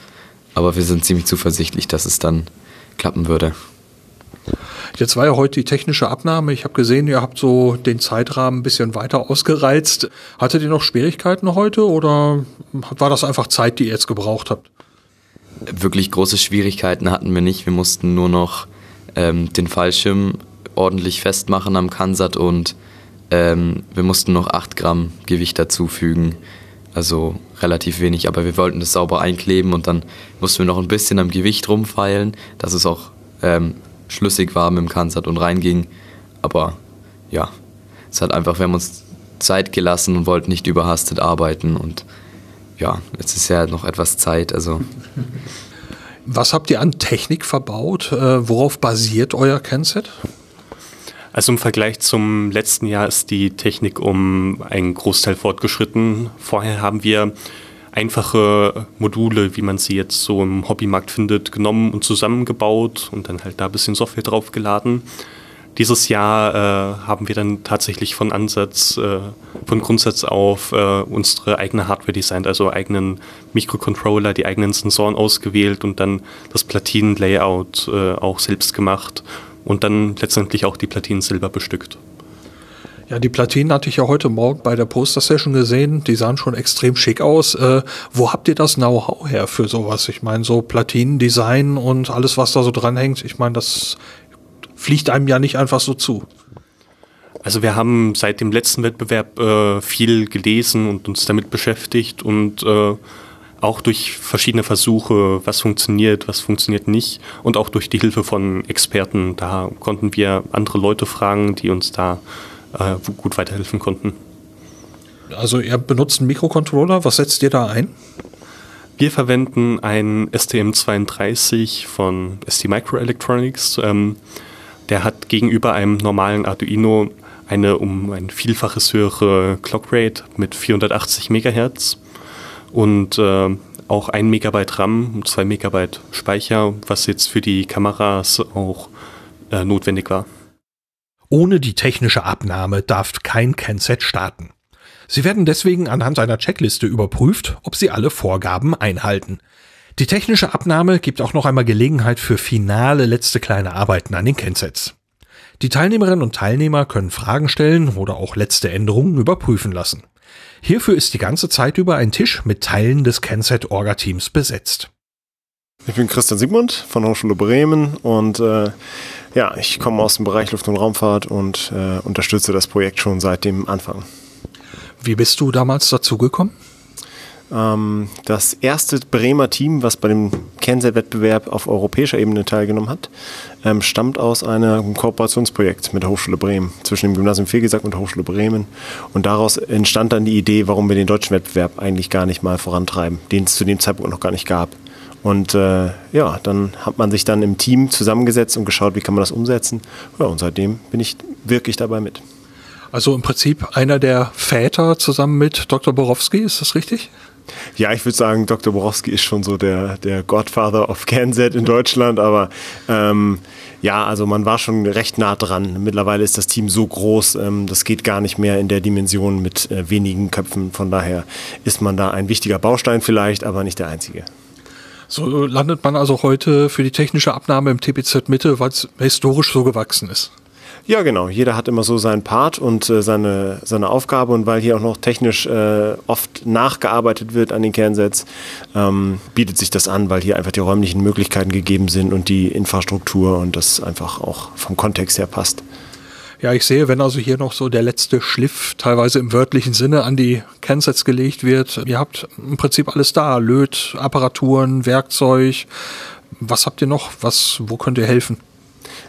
Aber wir sind ziemlich zuversichtlich, dass es dann klappen würde. Jetzt war ja heute die technische Abnahme. Ich habe gesehen, ihr habt so den Zeitrahmen ein bisschen weiter ausgereizt. Hattet ihr noch Schwierigkeiten heute oder war das einfach Zeit, die ihr jetzt gebraucht habt? Wirklich große Schwierigkeiten hatten wir nicht. Wir mussten nur noch ähm, den Fallschirm ordentlich festmachen am Kansat und ähm, wir mussten noch 8 Gramm Gewicht dazufügen. Also relativ wenig, aber wir wollten das sauber einkleben und dann mussten wir noch ein bisschen am Gewicht rumfeilen, dass es auch ähm, schlüssig war mit dem Kansat und reinging. Aber ja, es hat einfach, wir haben uns Zeit gelassen und wollten nicht überhastet arbeiten und ja, jetzt ist ja noch etwas Zeit, also. Was habt ihr an Technik verbaut? Äh, worauf basiert euer Kenset? Also im Vergleich zum letzten Jahr ist die Technik um einen Großteil fortgeschritten. Vorher haben wir einfache Module, wie man sie jetzt so im Hobbymarkt findet, genommen und zusammengebaut und dann halt da ein bisschen Software draufgeladen. Dieses Jahr äh, haben wir dann tatsächlich von Ansatz, äh, von Grundsatz auf äh, unsere eigene Hardware designt, also eigenen Mikrocontroller, die eigenen Sensoren ausgewählt und dann das Platinenlayout äh, auch selbst gemacht und dann letztendlich auch die Platinen silber bestückt. Ja, die Platinen hatte ich ja heute Morgen bei der Poster-Session gesehen. Die sahen schon extrem schick aus. Äh, wo habt ihr das Know-how her für sowas? Ich meine, so Platinendesign und alles, was da so dranhängt. Ich meine, das fliegt einem ja nicht einfach so zu. Also wir haben seit dem letzten Wettbewerb äh, viel gelesen und uns damit beschäftigt und äh, auch durch verschiedene Versuche, was funktioniert, was funktioniert nicht und auch durch die Hilfe von Experten. Da konnten wir andere Leute fragen, die uns da äh, gut weiterhelfen konnten. Also ihr benutzt einen Mikrocontroller, was setzt ihr da ein? Wir verwenden einen STM32 von ST Microelectronics. Ähm, der hat gegenüber einem normalen Arduino eine um ein Vielfaches höhere Clockrate mit 480 MHz und äh, auch 1 Megabyte RAM und 2 Megabyte Speicher, was jetzt für die Kameras auch äh, notwendig war. Ohne die technische Abnahme darf kein Kenset starten. Sie werden deswegen anhand einer Checkliste überprüft, ob sie alle Vorgaben einhalten. Die technische Abnahme gibt auch noch einmal Gelegenheit für finale letzte kleine Arbeiten an den Kensets. Die Teilnehmerinnen und Teilnehmer können Fragen stellen oder auch letzte Änderungen überprüfen lassen. Hierfür ist die ganze Zeit über ein Tisch mit Teilen des Kenset-Orga-Teams besetzt. Ich bin Christian Sigmund von Hochschule Bremen und äh, ja, ich komme aus dem Bereich Luft- und Raumfahrt und äh, unterstütze das Projekt schon seit dem Anfang. Wie bist du damals dazu gekommen? Ähm, das erste Bremer Team, was bei dem Kenset-Wettbewerb auf europäischer Ebene teilgenommen hat, ähm, stammt aus einem Kooperationsprojekt mit der Hochschule Bremen, zwischen dem Gymnasium Fegesack und der Hochschule Bremen. Und daraus entstand dann die Idee, warum wir den deutschen Wettbewerb eigentlich gar nicht mal vorantreiben, den es zu dem Zeitpunkt noch gar nicht gab. Und äh, ja, dann hat man sich dann im Team zusammengesetzt und geschaut, wie kann man das umsetzen. Ja, und seitdem bin ich wirklich dabei mit. Also im Prinzip einer der Väter zusammen mit Dr. Borowski, ist das richtig? Ja, ich würde sagen, Dr. Borowski ist schon so der, der Godfather of Kenset in Deutschland, aber ähm, ja, also man war schon recht nah dran. Mittlerweile ist das Team so groß, ähm, das geht gar nicht mehr in der Dimension mit äh, wenigen Köpfen. Von daher ist man da ein wichtiger Baustein vielleicht, aber nicht der einzige. So landet man also heute für die technische Abnahme im TPZ Mitte, weil es historisch so gewachsen ist. Ja, genau. Jeder hat immer so seinen Part und äh, seine, seine Aufgabe. Und weil hier auch noch technisch äh, oft nachgearbeitet wird an den Kernsets, ähm, bietet sich das an, weil hier einfach die räumlichen Möglichkeiten gegeben sind und die Infrastruktur und das einfach auch vom Kontext her passt. Ja, ich sehe, wenn also hier noch so der letzte Schliff teilweise im wörtlichen Sinne an die Kernsets gelegt wird. Ihr habt im Prinzip alles da. Löt, Apparaturen, Werkzeug. Was habt ihr noch? Was, wo könnt ihr helfen?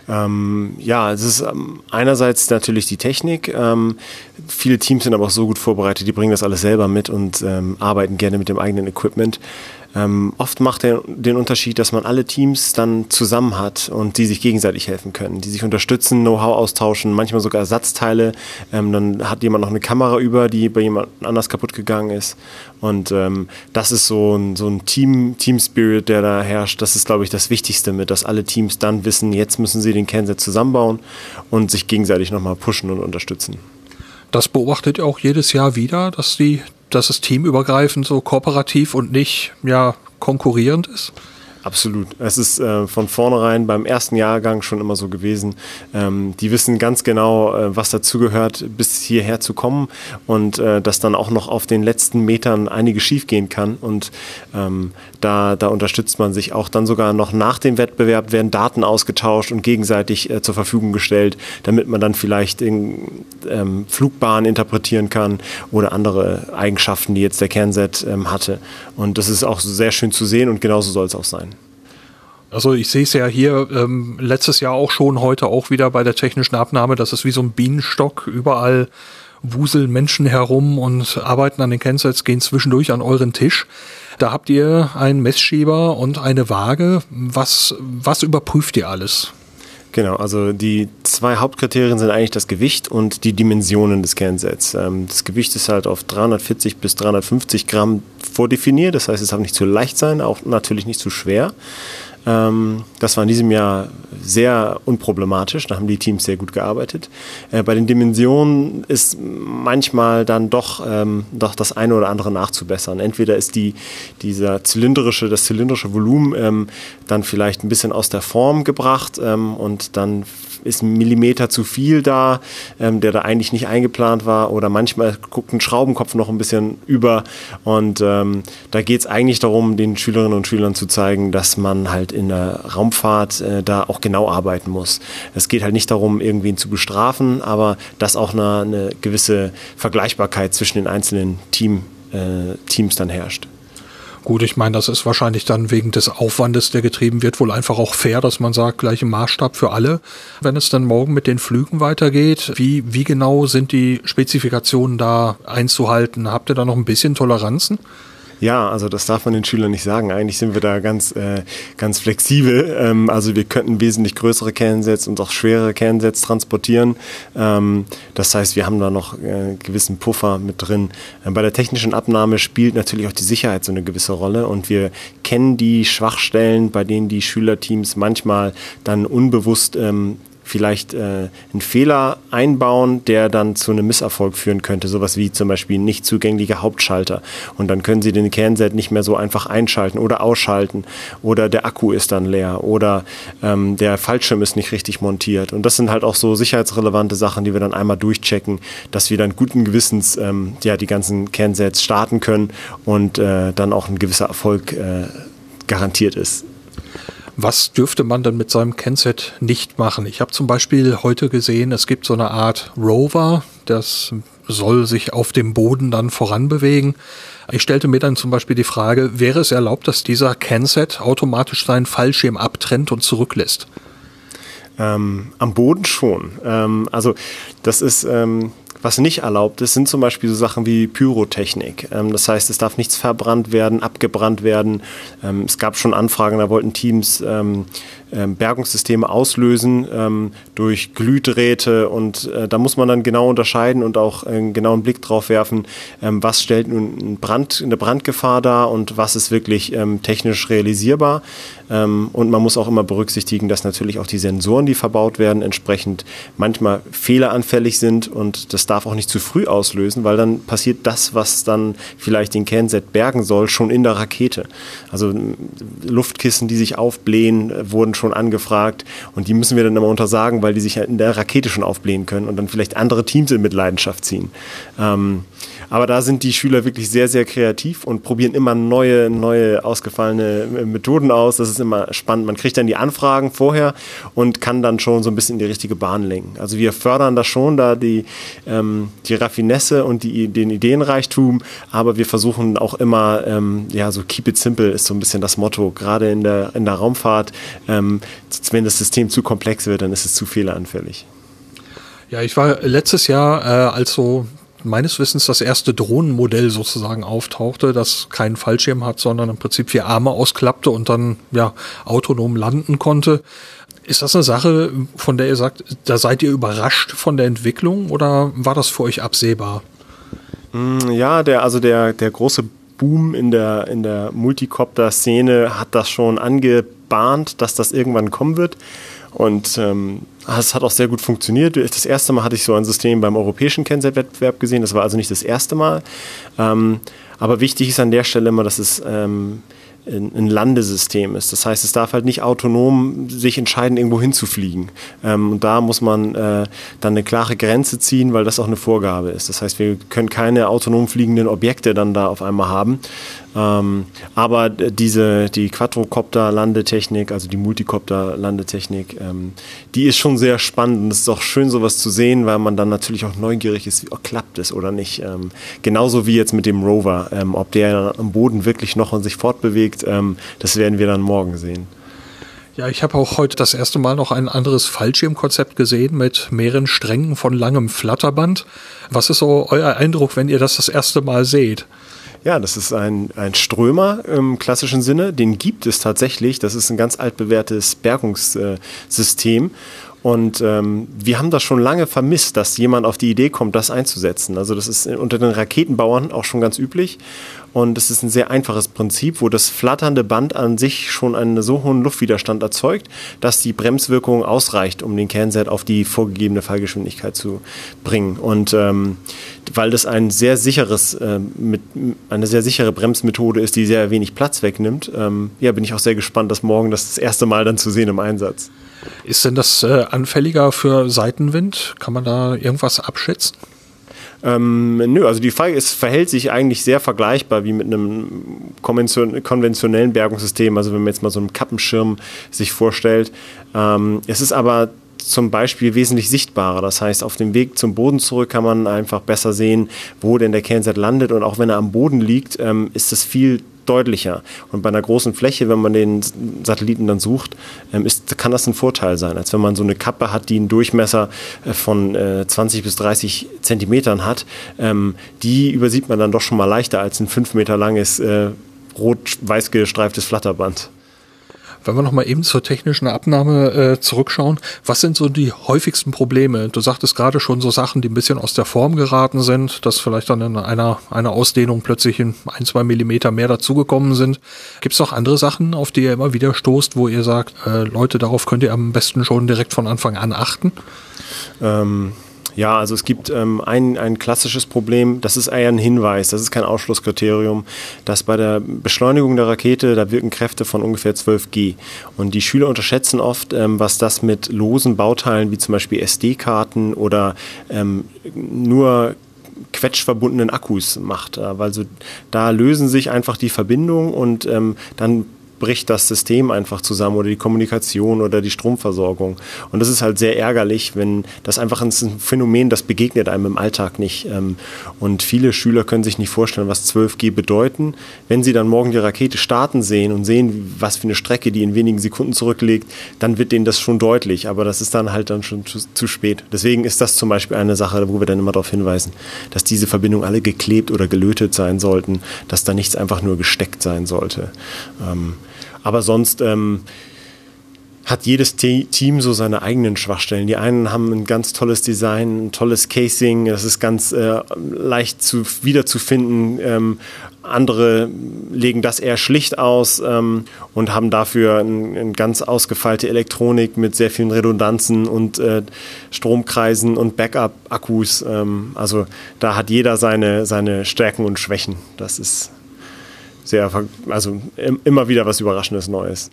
Ähm, ja, es ist ähm, einerseits natürlich die Technik. Ähm, viele Teams sind aber auch so gut vorbereitet, die bringen das alles selber mit und ähm, arbeiten gerne mit dem eigenen Equipment. Ähm, oft macht er den Unterschied, dass man alle Teams dann zusammen hat und die sich gegenseitig helfen können, die sich unterstützen, Know-how austauschen, manchmal sogar Ersatzteile. Ähm, dann hat jemand noch eine Kamera über, die bei jemand anders kaputt gegangen ist. Und ähm, das ist so ein, so ein Team, Team-Spirit, der da herrscht. Das ist, glaube ich, das Wichtigste mit, dass alle Teams dann wissen, jetzt müssen sie den Kernset zusammenbauen und sich gegenseitig nochmal pushen und unterstützen. Das beobachtet ihr auch jedes Jahr wieder, dass die dass es teamübergreifend so kooperativ und nicht ja konkurrierend ist? Absolut. Es ist äh, von vornherein beim ersten Jahrgang schon immer so gewesen. Ähm, die wissen ganz genau, äh, was dazugehört, bis hierher zu kommen und äh, dass dann auch noch auf den letzten Metern einiges schiefgehen kann. Und ähm, da, da unterstützt man sich auch dann sogar noch nach dem Wettbewerb, werden Daten ausgetauscht und gegenseitig äh, zur Verfügung gestellt, damit man dann vielleicht in, ähm, Flugbahnen interpretieren kann oder andere Eigenschaften, die jetzt der Kernset ähm, hatte. Und das ist auch sehr schön zu sehen und genauso soll es auch sein. Also ich sehe es ja hier ähm, letztes Jahr auch schon, heute auch wieder bei der technischen Abnahme, das ist wie so ein Bienenstock, überall wuseln Menschen herum und arbeiten an den Kensets, gehen zwischendurch an euren Tisch. Da habt ihr einen Messschieber und eine Waage. Was, was überprüft ihr alles? Genau, also die zwei Hauptkriterien sind eigentlich das Gewicht und die Dimensionen des Kernsets. Ähm, das Gewicht ist halt auf 340 bis 350 Gramm vordefiniert, das heißt, es darf nicht zu leicht sein, auch natürlich nicht zu schwer. Ähm, das war in diesem Jahr sehr unproblematisch, da haben die Teams sehr gut gearbeitet. Äh, bei den Dimensionen ist manchmal dann doch, ähm, doch das eine oder andere nachzubessern. Entweder ist die, dieser zylindrische, das zylindrische Volumen ähm, dann vielleicht ein bisschen aus der Form gebracht und dann ist ein Millimeter zu viel da, der da eigentlich nicht eingeplant war. Oder manchmal guckt ein Schraubenkopf noch ein bisschen über. Und da geht es eigentlich darum, den Schülerinnen und Schülern zu zeigen, dass man halt in der Raumfahrt äh, da auch genau arbeiten muss. Es geht halt nicht darum, irgendwen zu bestrafen, aber dass auch eine, eine gewisse Vergleichbarkeit zwischen den einzelnen Team, äh, Teams dann herrscht. Gut, ich meine, das ist wahrscheinlich dann wegen des Aufwandes, der getrieben wird, wohl einfach auch fair, dass man sagt, gleiche Maßstab für alle. Wenn es dann morgen mit den Flügen weitergeht, wie, wie genau sind die Spezifikationen da einzuhalten? Habt ihr da noch ein bisschen Toleranzen? Ja, also das darf man den Schülern nicht sagen. Eigentlich sind wir da ganz, äh, ganz flexibel. Ähm, also wir könnten wesentlich größere Kernsets und auch schwere Kernsets transportieren. Ähm, das heißt, wir haben da noch äh, gewissen Puffer mit drin. Ähm, bei der technischen Abnahme spielt natürlich auch die Sicherheit so eine gewisse Rolle und wir kennen die Schwachstellen, bei denen die Schülerteams manchmal dann unbewusst ähm, vielleicht äh, einen Fehler einbauen, der dann zu einem Misserfolg führen könnte. Sowas wie zum Beispiel nicht zugängliche Hauptschalter. Und dann können Sie den Kernset nicht mehr so einfach einschalten oder ausschalten. Oder der Akku ist dann leer. Oder ähm, der Fallschirm ist nicht richtig montiert. Und das sind halt auch so sicherheitsrelevante Sachen, die wir dann einmal durchchecken, dass wir dann guten Gewissens ähm, ja, die ganzen Kernsets starten können und äh, dann auch ein gewisser Erfolg äh, garantiert ist. Was dürfte man dann mit seinem Kenset nicht machen? Ich habe zum Beispiel heute gesehen, es gibt so eine Art Rover, das soll sich auf dem Boden dann voranbewegen. Ich stellte mir dann zum Beispiel die Frage, wäre es erlaubt, dass dieser Kenset automatisch seinen Fallschirm abtrennt und zurücklässt? Ähm, am Boden schon. Ähm, also das ist ähm, was nicht erlaubt ist, sind zum Beispiel so Sachen wie Pyrotechnik. Ähm, das heißt, es darf nichts verbrannt werden, abgebrannt werden. Ähm, es gab schon Anfragen, da wollten Teams ähm, Bergungssysteme auslösen ähm, durch Glühdrähte und äh, da muss man dann genau unterscheiden und auch einen genauen Blick drauf werfen, ähm, was stellt nun Brand, eine Brandgefahr dar und was ist wirklich ähm, technisch realisierbar. Ähm, und man muss auch immer berücksichtigen, dass natürlich auch die Sensoren, die verbaut werden, entsprechend manchmal fehleranfällig sind und das darf auch nicht zu früh auslösen, weil dann passiert das, was dann vielleicht den Kernset bergen soll, schon in der Rakete. Also Luftkissen, die sich aufblähen, äh, wurden schon angefragt und die müssen wir dann immer untersagen, weil die sich in der Rakete schon aufblähen können und dann vielleicht andere Teams in Mitleidenschaft ziehen. Ähm, aber da sind die Schüler wirklich sehr, sehr kreativ und probieren immer neue, neue ausgefallene äh, Methoden aus. Das ist immer spannend. Man kriegt dann die Anfragen vorher und kann dann schon so ein bisschen in die richtige Bahn lenken. Also wir fördern da schon da die, ähm, die Raffinesse und die, den Ideenreichtum, aber wir versuchen auch immer, ähm, ja, so keep it simple ist so ein bisschen das Motto. Gerade in der, in der Raumfahrt, ähm, wenn das System zu komplex wird, dann ist es zu fehleranfällig. Ja, ich war letztes Jahr, äh, als so meines Wissens das erste Drohnenmodell sozusagen auftauchte, das keinen Fallschirm hat, sondern im Prinzip vier Arme ausklappte und dann ja autonom landen konnte. Ist das eine Sache, von der ihr sagt, da seid ihr überrascht von der Entwicklung oder war das für euch absehbar? Mm, ja, der, also der, der große Boom in der, in der Multicopter-Szene hat das schon angebahnt, dass das irgendwann kommen wird. Und ähm, es hat auch sehr gut funktioniert. Das erste Mal hatte ich so ein System beim europäischen Kennzeitwettbewerb gesehen. Das war also nicht das erste Mal. Ähm, aber wichtig ist an der Stelle immer, dass es ähm, ein, ein Landesystem ist. Das heißt, es darf halt nicht autonom sich entscheiden, irgendwo hinzufliegen. Ähm, und da muss man äh, dann eine klare Grenze ziehen, weil das auch eine Vorgabe ist. Das heißt, wir können keine autonom fliegenden Objekte dann da auf einmal haben. Ähm, aber diese, die Quadrocopter-Landetechnik, also die Multicopter-Landetechnik, ähm, die ist schon sehr spannend. Und es ist auch schön, sowas zu sehen, weil man dann natürlich auch neugierig ist, wie, oh, klappt es oder nicht. Ähm, genauso wie jetzt mit dem Rover. Ähm, ob der am Boden wirklich noch und sich fortbewegt, ähm, das werden wir dann morgen sehen. Ja, ich habe auch heute das erste Mal noch ein anderes Fallschirmkonzept gesehen mit mehreren Strängen von langem Flatterband. Was ist so euer Eindruck, wenn ihr das das erste Mal seht? Ja, das ist ein, ein Strömer im klassischen Sinne. Den gibt es tatsächlich. Das ist ein ganz altbewährtes Bergungssystem. Und ähm, wir haben das schon lange vermisst, dass jemand auf die Idee kommt, das einzusetzen. Also das ist unter den Raketenbauern auch schon ganz üblich. Und es ist ein sehr einfaches Prinzip, wo das flatternde Band an sich schon einen so hohen Luftwiderstand erzeugt, dass die Bremswirkung ausreicht, um den Kernset auf die vorgegebene Fallgeschwindigkeit zu bringen. Und ähm, weil das ein sehr sicheres, äh, mit, eine sehr sichere Bremsmethode ist, die sehr wenig Platz wegnimmt, ähm, ja, bin ich auch sehr gespannt, das morgen das, das erste Mal dann zu sehen im Einsatz. Ist denn das äh, anfälliger für Seitenwind? Kann man da irgendwas abschätzen? Ähm, nö, also die Frage ist, verhält sich eigentlich sehr vergleichbar wie mit einem konvention konventionellen Bergungssystem. Also wenn man jetzt mal so einen Kappenschirm sich vorstellt. Ähm, es ist aber zum Beispiel wesentlich sichtbarer. Das heißt, auf dem Weg zum Boden zurück kann man einfach besser sehen, wo denn der Kernsat landet. Und auch wenn er am Boden liegt, ähm, ist es viel deutlicher. Und bei einer großen Fläche, wenn man den Satelliten dann sucht, ähm, ist, kann das ein Vorteil sein, als wenn man so eine Kappe hat, die einen Durchmesser äh, von äh, 20 bis 30 Zentimetern hat. Ähm, die übersieht man dann doch schon mal leichter als ein fünf Meter langes äh, rot-weiß gestreiftes Flatterband. Wenn wir nochmal eben zur technischen Abnahme äh, zurückschauen, was sind so die häufigsten Probleme? Du sagtest gerade schon so Sachen, die ein bisschen aus der Form geraten sind, dass vielleicht dann in einer, einer Ausdehnung plötzlich in ein, zwei Millimeter mehr dazugekommen sind. Gibt es noch andere Sachen, auf die ihr immer wieder stoßt, wo ihr sagt, äh, Leute, darauf könnt ihr am besten schon direkt von Anfang an achten? Ähm ja, also es gibt ähm, ein, ein klassisches Problem, das ist eher ein Hinweis, das ist kein Ausschlusskriterium, dass bei der Beschleunigung der Rakete, da wirken Kräfte von ungefähr 12 G. Und die Schüler unterschätzen oft, ähm, was das mit losen Bauteilen wie zum Beispiel SD-Karten oder ähm, nur quetschverbundenen Akkus macht. Weil so, da lösen sich einfach die Verbindungen und ähm, dann bricht das System einfach zusammen oder die Kommunikation oder die Stromversorgung. Und das ist halt sehr ärgerlich, wenn das einfach ein Phänomen, das begegnet einem im Alltag nicht. Ähm, und viele Schüler können sich nicht vorstellen, was 12G bedeuten. Wenn sie dann morgen die Rakete starten sehen und sehen, was für eine Strecke die in wenigen Sekunden zurücklegt, dann wird denen das schon deutlich. Aber das ist dann halt dann schon zu, zu spät. Deswegen ist das zum Beispiel eine Sache, wo wir dann immer darauf hinweisen, dass diese Verbindungen alle geklebt oder gelötet sein sollten, dass da nichts einfach nur gesteckt sein sollte. Ähm, aber sonst ähm, hat jedes Team so seine eigenen Schwachstellen. Die einen haben ein ganz tolles Design, ein tolles Casing, das ist ganz äh, leicht zu, wiederzufinden. Ähm, andere legen das eher schlicht aus ähm, und haben dafür eine ein ganz ausgefeilte Elektronik mit sehr vielen Redundanzen und äh, Stromkreisen und Backup-Akkus. Ähm, also da hat jeder seine, seine Stärken und Schwächen. Das ist sehr, also immer wieder was Überraschendes Neues.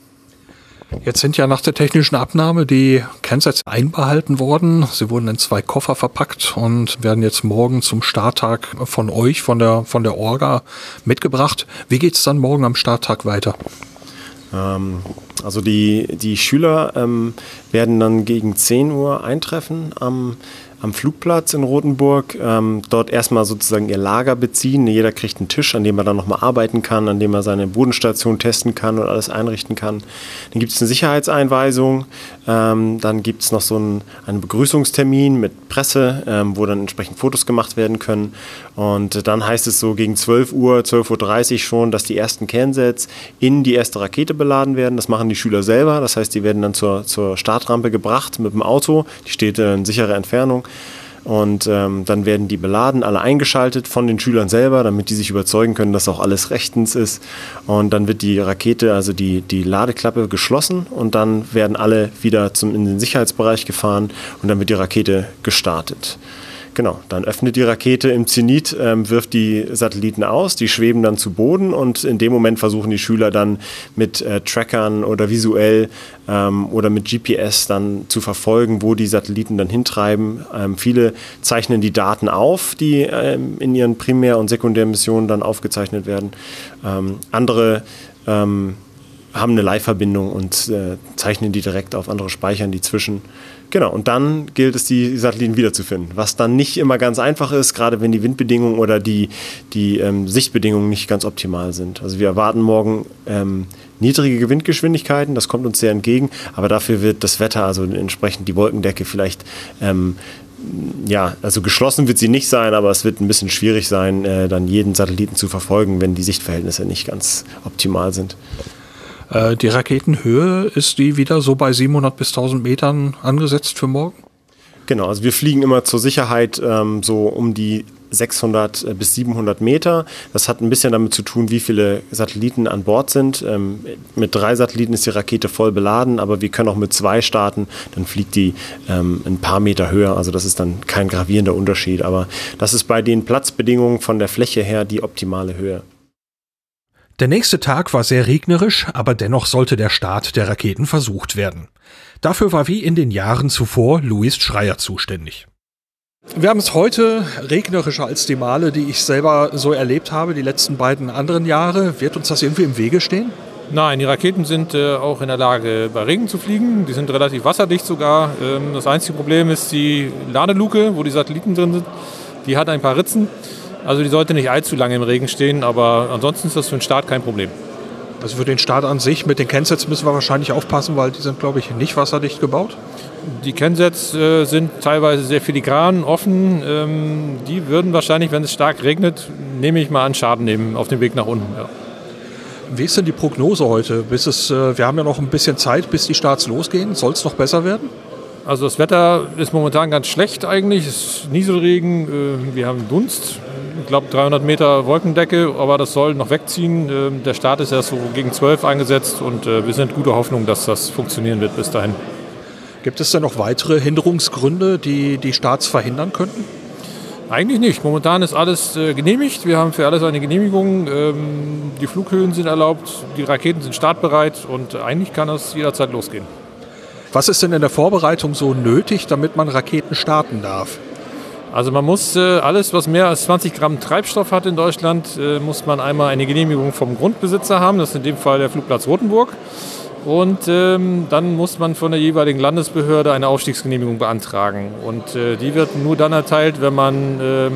Jetzt sind ja nach der technischen Abnahme die Kennzeichen einbehalten worden. Sie wurden in zwei Koffer verpackt und werden jetzt morgen zum Starttag von euch, von der, von der Orga mitgebracht. Wie geht es dann morgen am Starttag weiter? Ähm, also die, die Schüler ähm, werden dann gegen 10 Uhr eintreffen am am Flugplatz in Rothenburg, ähm, dort erstmal sozusagen ihr Lager beziehen. Jeder kriegt einen Tisch, an dem er dann nochmal arbeiten kann, an dem er seine Bodenstation testen kann und alles einrichten kann. Dann gibt es eine Sicherheitseinweisung, ähm, dann gibt es noch so einen, einen Begrüßungstermin mit Presse, ähm, wo dann entsprechend Fotos gemacht werden können. Und dann heißt es so gegen 12 Uhr, 12.30 Uhr schon, dass die ersten Kernsets in die erste Rakete beladen werden. Das machen die Schüler selber. Das heißt, die werden dann zur, zur Startrampe gebracht mit dem Auto. Die steht in sicherer Entfernung. Und ähm, dann werden die beladen, alle eingeschaltet von den Schülern selber, damit die sich überzeugen können, dass auch alles rechtens ist. Und dann wird die Rakete, also die, die Ladeklappe geschlossen und dann werden alle wieder zum, in den Sicherheitsbereich gefahren und dann wird die Rakete gestartet. Genau, dann öffnet die Rakete im Zenit, ähm, wirft die Satelliten aus, die schweben dann zu Boden und in dem Moment versuchen die Schüler dann mit äh, Trackern oder visuell ähm, oder mit GPS dann zu verfolgen, wo die Satelliten dann hintreiben. Ähm, viele zeichnen die Daten auf, die ähm, in ihren Primär- und Sekundärmissionen dann aufgezeichnet werden. Ähm, andere ähm, haben eine Live-Verbindung und äh, zeichnen die direkt auf andere Speichern, die zwischen. Genau, und dann gilt es, die Satelliten wiederzufinden. Was dann nicht immer ganz einfach ist, gerade wenn die Windbedingungen oder die, die ähm, Sichtbedingungen nicht ganz optimal sind. Also wir erwarten morgen ähm, niedrige Windgeschwindigkeiten, das kommt uns sehr entgegen, aber dafür wird das Wetter, also entsprechend die Wolkendecke vielleicht ähm, ja, also geschlossen wird sie nicht sein, aber es wird ein bisschen schwierig sein, äh, dann jeden Satelliten zu verfolgen, wenn die Sichtverhältnisse nicht ganz optimal sind. Äh, die Raketenhöhe, ist die wieder so bei 700 bis 1000 Metern angesetzt für morgen? Genau, also wir fliegen immer zur Sicherheit ähm, so um die 600 äh, bis 700 Meter. Das hat ein bisschen damit zu tun, wie viele Satelliten an Bord sind. Ähm, mit drei Satelliten ist die Rakete voll beladen, aber wir können auch mit zwei starten. Dann fliegt die ähm, ein paar Meter höher. Also das ist dann kein gravierender Unterschied. Aber das ist bei den Platzbedingungen von der Fläche her die optimale Höhe. Der nächste Tag war sehr regnerisch, aber dennoch sollte der Start der Raketen versucht werden. Dafür war wie in den Jahren zuvor Louis Schreier zuständig. Wir haben es heute regnerischer als die Male, die ich selber so erlebt habe, die letzten beiden anderen Jahre. Wird uns das irgendwie im Wege stehen? Nein, die Raketen sind äh, auch in der Lage, bei Regen zu fliegen. Die sind relativ wasserdicht sogar. Ähm, das einzige Problem ist die Ladeluke, wo die Satelliten drin sind. Die hat ein paar Ritzen. Also die sollte nicht allzu lange im Regen stehen, aber ansonsten ist das für den Start kein Problem. Also für den Start an sich mit den Kensets müssen wir wahrscheinlich aufpassen, weil die sind, glaube ich, nicht wasserdicht gebaut. Die Kensets äh, sind teilweise sehr filigran, offen. Ähm, die würden wahrscheinlich, wenn es stark regnet, nehme ich mal an, Schaden nehmen auf dem Weg nach unten. Ja. Wie ist denn die Prognose heute? Bis es, äh, wir haben ja noch ein bisschen Zeit, bis die Starts losgehen. Soll es noch besser werden? Also das Wetter ist momentan ganz schlecht eigentlich. Es ist Nieselregen, äh, wir haben Dunst ich glaube 300 Meter Wolkendecke, aber das soll noch wegziehen. Ähm, der Start ist erst so gegen 12 eingesetzt und äh, wir sind guter Hoffnung, dass das funktionieren wird bis dahin. Gibt es denn noch weitere Hinderungsgründe, die die Starts verhindern könnten? Eigentlich nicht. Momentan ist alles äh, genehmigt. Wir haben für alles eine Genehmigung. Ähm, die Flughöhen sind erlaubt, die Raketen sind startbereit und eigentlich kann das jederzeit losgehen. Was ist denn in der Vorbereitung so nötig, damit man Raketen starten darf? Also man muss äh, alles, was mehr als 20 Gramm Treibstoff hat in Deutschland, äh, muss man einmal eine Genehmigung vom Grundbesitzer haben. Das ist in dem Fall der Flugplatz Rothenburg. Und ähm, dann muss man von der jeweiligen Landesbehörde eine Aufstiegsgenehmigung beantragen. Und äh, die wird nur dann erteilt, wenn man ähm,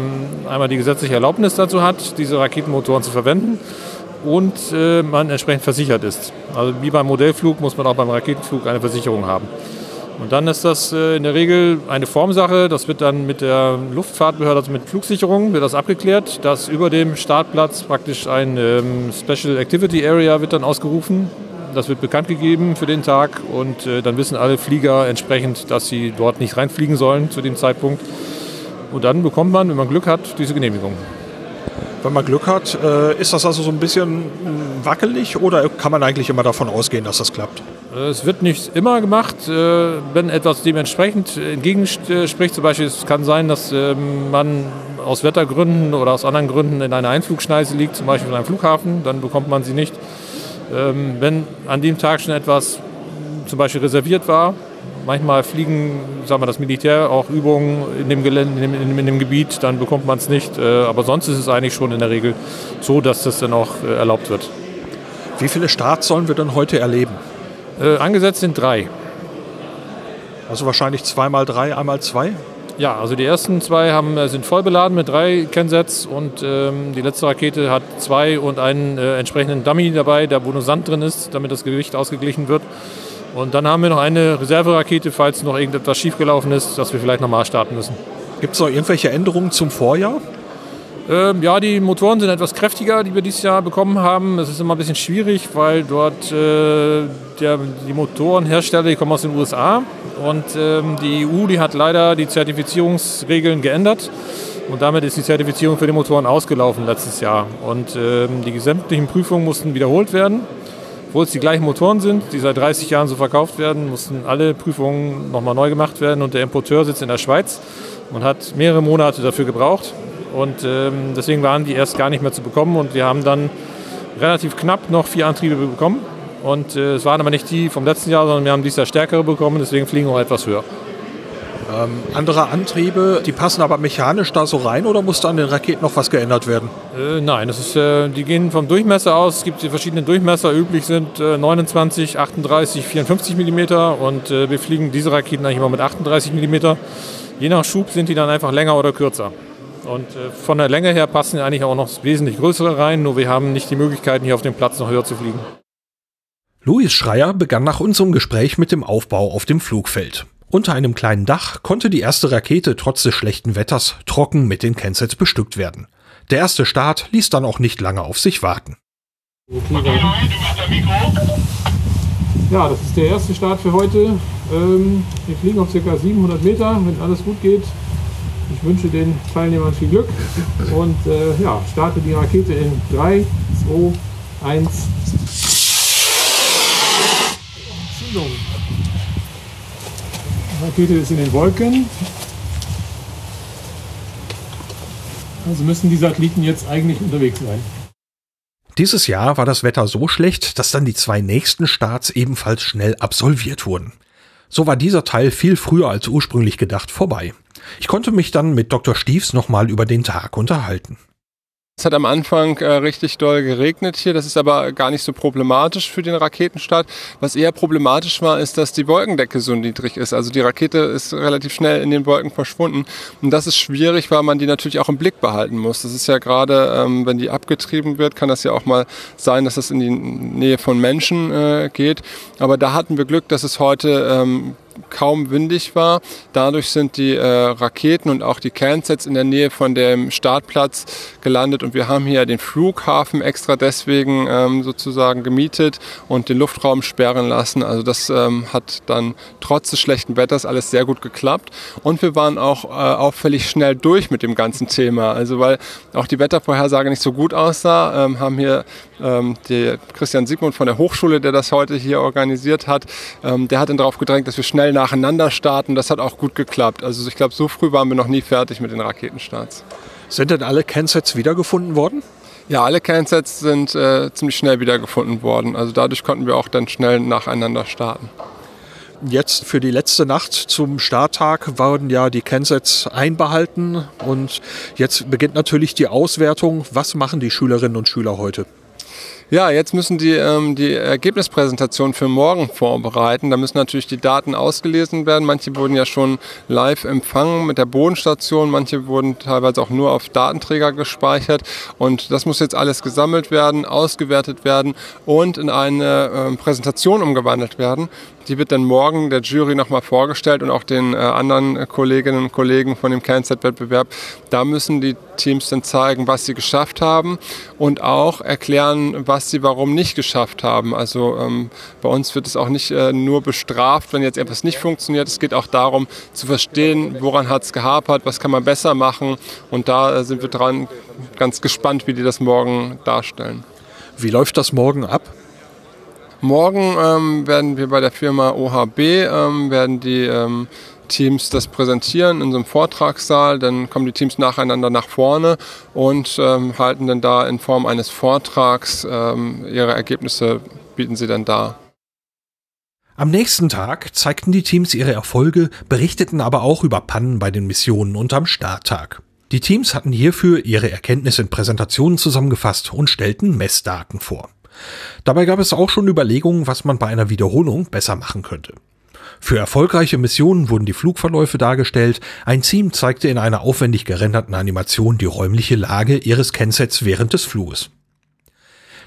einmal die gesetzliche Erlaubnis dazu hat, diese Raketenmotoren zu verwenden und äh, man entsprechend versichert ist. Also wie beim Modellflug muss man auch beim Raketenflug eine Versicherung haben. Und dann ist das äh, in der Regel eine Formsache. Das wird dann mit der Luftfahrtbehörde, also mit Flugsicherung, wird das abgeklärt, dass über dem Startplatz praktisch ein ähm, Special Activity Area wird dann ausgerufen. Das wird bekannt gegeben für den Tag und äh, dann wissen alle Flieger entsprechend, dass sie dort nicht reinfliegen sollen zu dem Zeitpunkt. Und dann bekommt man, wenn man Glück hat, diese Genehmigung. Wenn man Glück hat, äh, ist das also so ein bisschen wackelig oder kann man eigentlich immer davon ausgehen, dass das klappt? Es wird nicht immer gemacht, äh, wenn etwas dementsprechend entgegenspricht. Zum Beispiel es kann sein, dass ähm, man aus Wettergründen oder aus anderen Gründen in einer Einflugschneise liegt, zum Beispiel in einem Flughafen, dann bekommt man sie nicht. Ähm, wenn an dem Tag schon etwas zum Beispiel reserviert war, manchmal fliegen sagen wir, das Militär auch Übungen in dem, Gelände, in dem, in dem Gebiet, dann bekommt man es nicht. Äh, aber sonst ist es eigentlich schon in der Regel so, dass das dann auch äh, erlaubt wird. Wie viele Starts sollen wir denn heute erleben? Äh, angesetzt sind drei. Also wahrscheinlich zweimal drei, einmal zwei? Ja, also die ersten zwei haben, äh, sind voll beladen mit drei Kennsets und ähm, die letzte Rakete hat zwei und einen äh, entsprechenden Dummy dabei, der wo nur Sand drin ist, damit das Gewicht ausgeglichen wird. Und dann haben wir noch eine Reserverakete, falls noch irgendetwas schiefgelaufen ist, dass wir vielleicht nochmal starten müssen. Gibt es noch irgendwelche Änderungen zum Vorjahr? Ähm, ja, die Motoren sind etwas kräftiger, die wir dieses Jahr bekommen haben. Es ist immer ein bisschen schwierig, weil dort äh, der, die Motorenhersteller, die kommen aus den USA und ähm, die EU, die hat leider die Zertifizierungsregeln geändert. Und damit ist die Zertifizierung für die Motoren ausgelaufen letztes Jahr. Und ähm, die sämtlichen Prüfungen mussten wiederholt werden. Obwohl es die gleichen Motoren sind, die seit 30 Jahren so verkauft werden, mussten alle Prüfungen nochmal neu gemacht werden. Und der Importeur sitzt in der Schweiz. und hat mehrere Monate dafür gebraucht. Und ähm, deswegen waren die erst gar nicht mehr zu bekommen und wir haben dann relativ knapp noch vier Antriebe bekommen. Und äh, es waren aber nicht die vom letzten Jahr, sondern wir haben dieses Jahr stärkere bekommen, deswegen fliegen wir auch etwas höher. Ähm, andere Antriebe, die passen aber mechanisch da so rein oder muss da an den Raketen noch was geändert werden? Äh, nein, das ist, äh, die gehen vom Durchmesser aus. Es gibt die verschiedenen Durchmesser. Üblich sind äh, 29, 38, 54 mm und äh, wir fliegen diese Raketen eigentlich immer mit 38 mm. Je nach Schub sind die dann einfach länger oder kürzer. Und äh, von der Länge her passen eigentlich auch noch wesentlich größere rein, nur wir haben nicht die Möglichkeiten, hier auf dem Platz noch höher zu fliegen. Louis Schreier begann nach unserem Gespräch mit dem Aufbau auf dem Flugfeld. Unter einem kleinen Dach konnte die erste Rakete trotz des schlechten Wetters trocken mit den Kensets bestückt werden. Der erste Start ließ dann auch nicht lange auf sich warten. Ja, das ist der erste Start für heute. Ähm, wir fliegen auf ca. 700 Meter, wenn alles gut geht. Ich wünsche den Teilnehmern viel Glück und äh, ja, starte die Rakete in 3, 2, 1. Zündung. Die Rakete ist in den Wolken. Also müssen die Satelliten jetzt eigentlich unterwegs sein. Dieses Jahr war das Wetter so schlecht, dass dann die zwei nächsten Starts ebenfalls schnell absolviert wurden. So war dieser Teil viel früher als ursprünglich gedacht vorbei. Ich konnte mich dann mit Dr. Stiefs nochmal über den Tag unterhalten. Es hat am Anfang äh, richtig doll geregnet hier. Das ist aber gar nicht so problematisch für den Raketenstart. Was eher problematisch war, ist, dass die Wolkendecke so niedrig ist. Also die Rakete ist relativ schnell in den Wolken verschwunden. Und das ist schwierig, weil man die natürlich auch im Blick behalten muss. Das ist ja gerade, ähm, wenn die abgetrieben wird, kann das ja auch mal sein, dass es in die Nähe von Menschen äh, geht. Aber da hatten wir Glück, dass es heute ähm, kaum windig war. Dadurch sind die äh, Raketen und auch die Cansets in der Nähe von dem Startplatz gelandet und wir haben hier den Flughafen extra deswegen ähm, sozusagen gemietet und den Luftraum sperren lassen. Also das ähm, hat dann trotz des schlechten Wetters alles sehr gut geklappt und wir waren auch äh, auffällig schnell durch mit dem ganzen Thema. Also weil auch die Wettervorhersage nicht so gut aussah, ähm, haben hier ähm, Christian Sigmund von der Hochschule, der das heute hier organisiert hat, ähm, der hat dann darauf gedrängt, dass wir schnell nacheinander starten. Das hat auch gut geklappt. Also ich glaube, so früh waren wir noch nie fertig mit den Raketenstarts. Sind denn alle Cansets wiedergefunden worden? Ja, alle Cansets sind äh, ziemlich schnell wiedergefunden worden. Also dadurch konnten wir auch dann schnell nacheinander starten. Jetzt für die letzte Nacht zum Starttag wurden ja die Cansets einbehalten und jetzt beginnt natürlich die Auswertung. Was machen die Schülerinnen und Schüler heute? Ja, jetzt müssen die ähm, die Ergebnispräsentation für morgen vorbereiten. Da müssen natürlich die Daten ausgelesen werden. Manche wurden ja schon live empfangen mit der Bodenstation, manche wurden teilweise auch nur auf Datenträger gespeichert. Und das muss jetzt alles gesammelt werden, ausgewertet werden und in eine äh, Präsentation umgewandelt werden. Die wird dann morgen der Jury nochmal vorgestellt und auch den äh, anderen Kolleginnen und Kollegen von dem Kernset-Wettbewerb. Da müssen die Teams dann zeigen, was sie geschafft haben und auch erklären, was sie warum nicht geschafft haben. Also ähm, bei uns wird es auch nicht äh, nur bestraft, wenn jetzt etwas nicht funktioniert. Es geht auch darum zu verstehen, woran hat es gehapert, was kann man besser machen. Und da äh, sind wir dran ganz gespannt, wie die das morgen darstellen. Wie läuft das morgen ab? Morgen ähm, werden wir bei der Firma OHB ähm, werden die ähm, Teams das präsentieren in so einem Vortragssaal. Dann kommen die Teams nacheinander nach vorne und ähm, halten dann da in Form eines Vortrags ähm, ihre Ergebnisse, bieten sie dann dar. Am nächsten Tag zeigten die Teams ihre Erfolge, berichteten aber auch über Pannen bei den Missionen und am Starttag. Die Teams hatten hierfür ihre Erkenntnisse in Präsentationen zusammengefasst und stellten Messdaten vor. Dabei gab es auch schon Überlegungen, was man bei einer Wiederholung besser machen könnte. Für erfolgreiche Missionen wurden die Flugverläufe dargestellt. Ein Team zeigte in einer aufwendig gerenderten Animation die räumliche Lage ihres Kensets während des Fluges.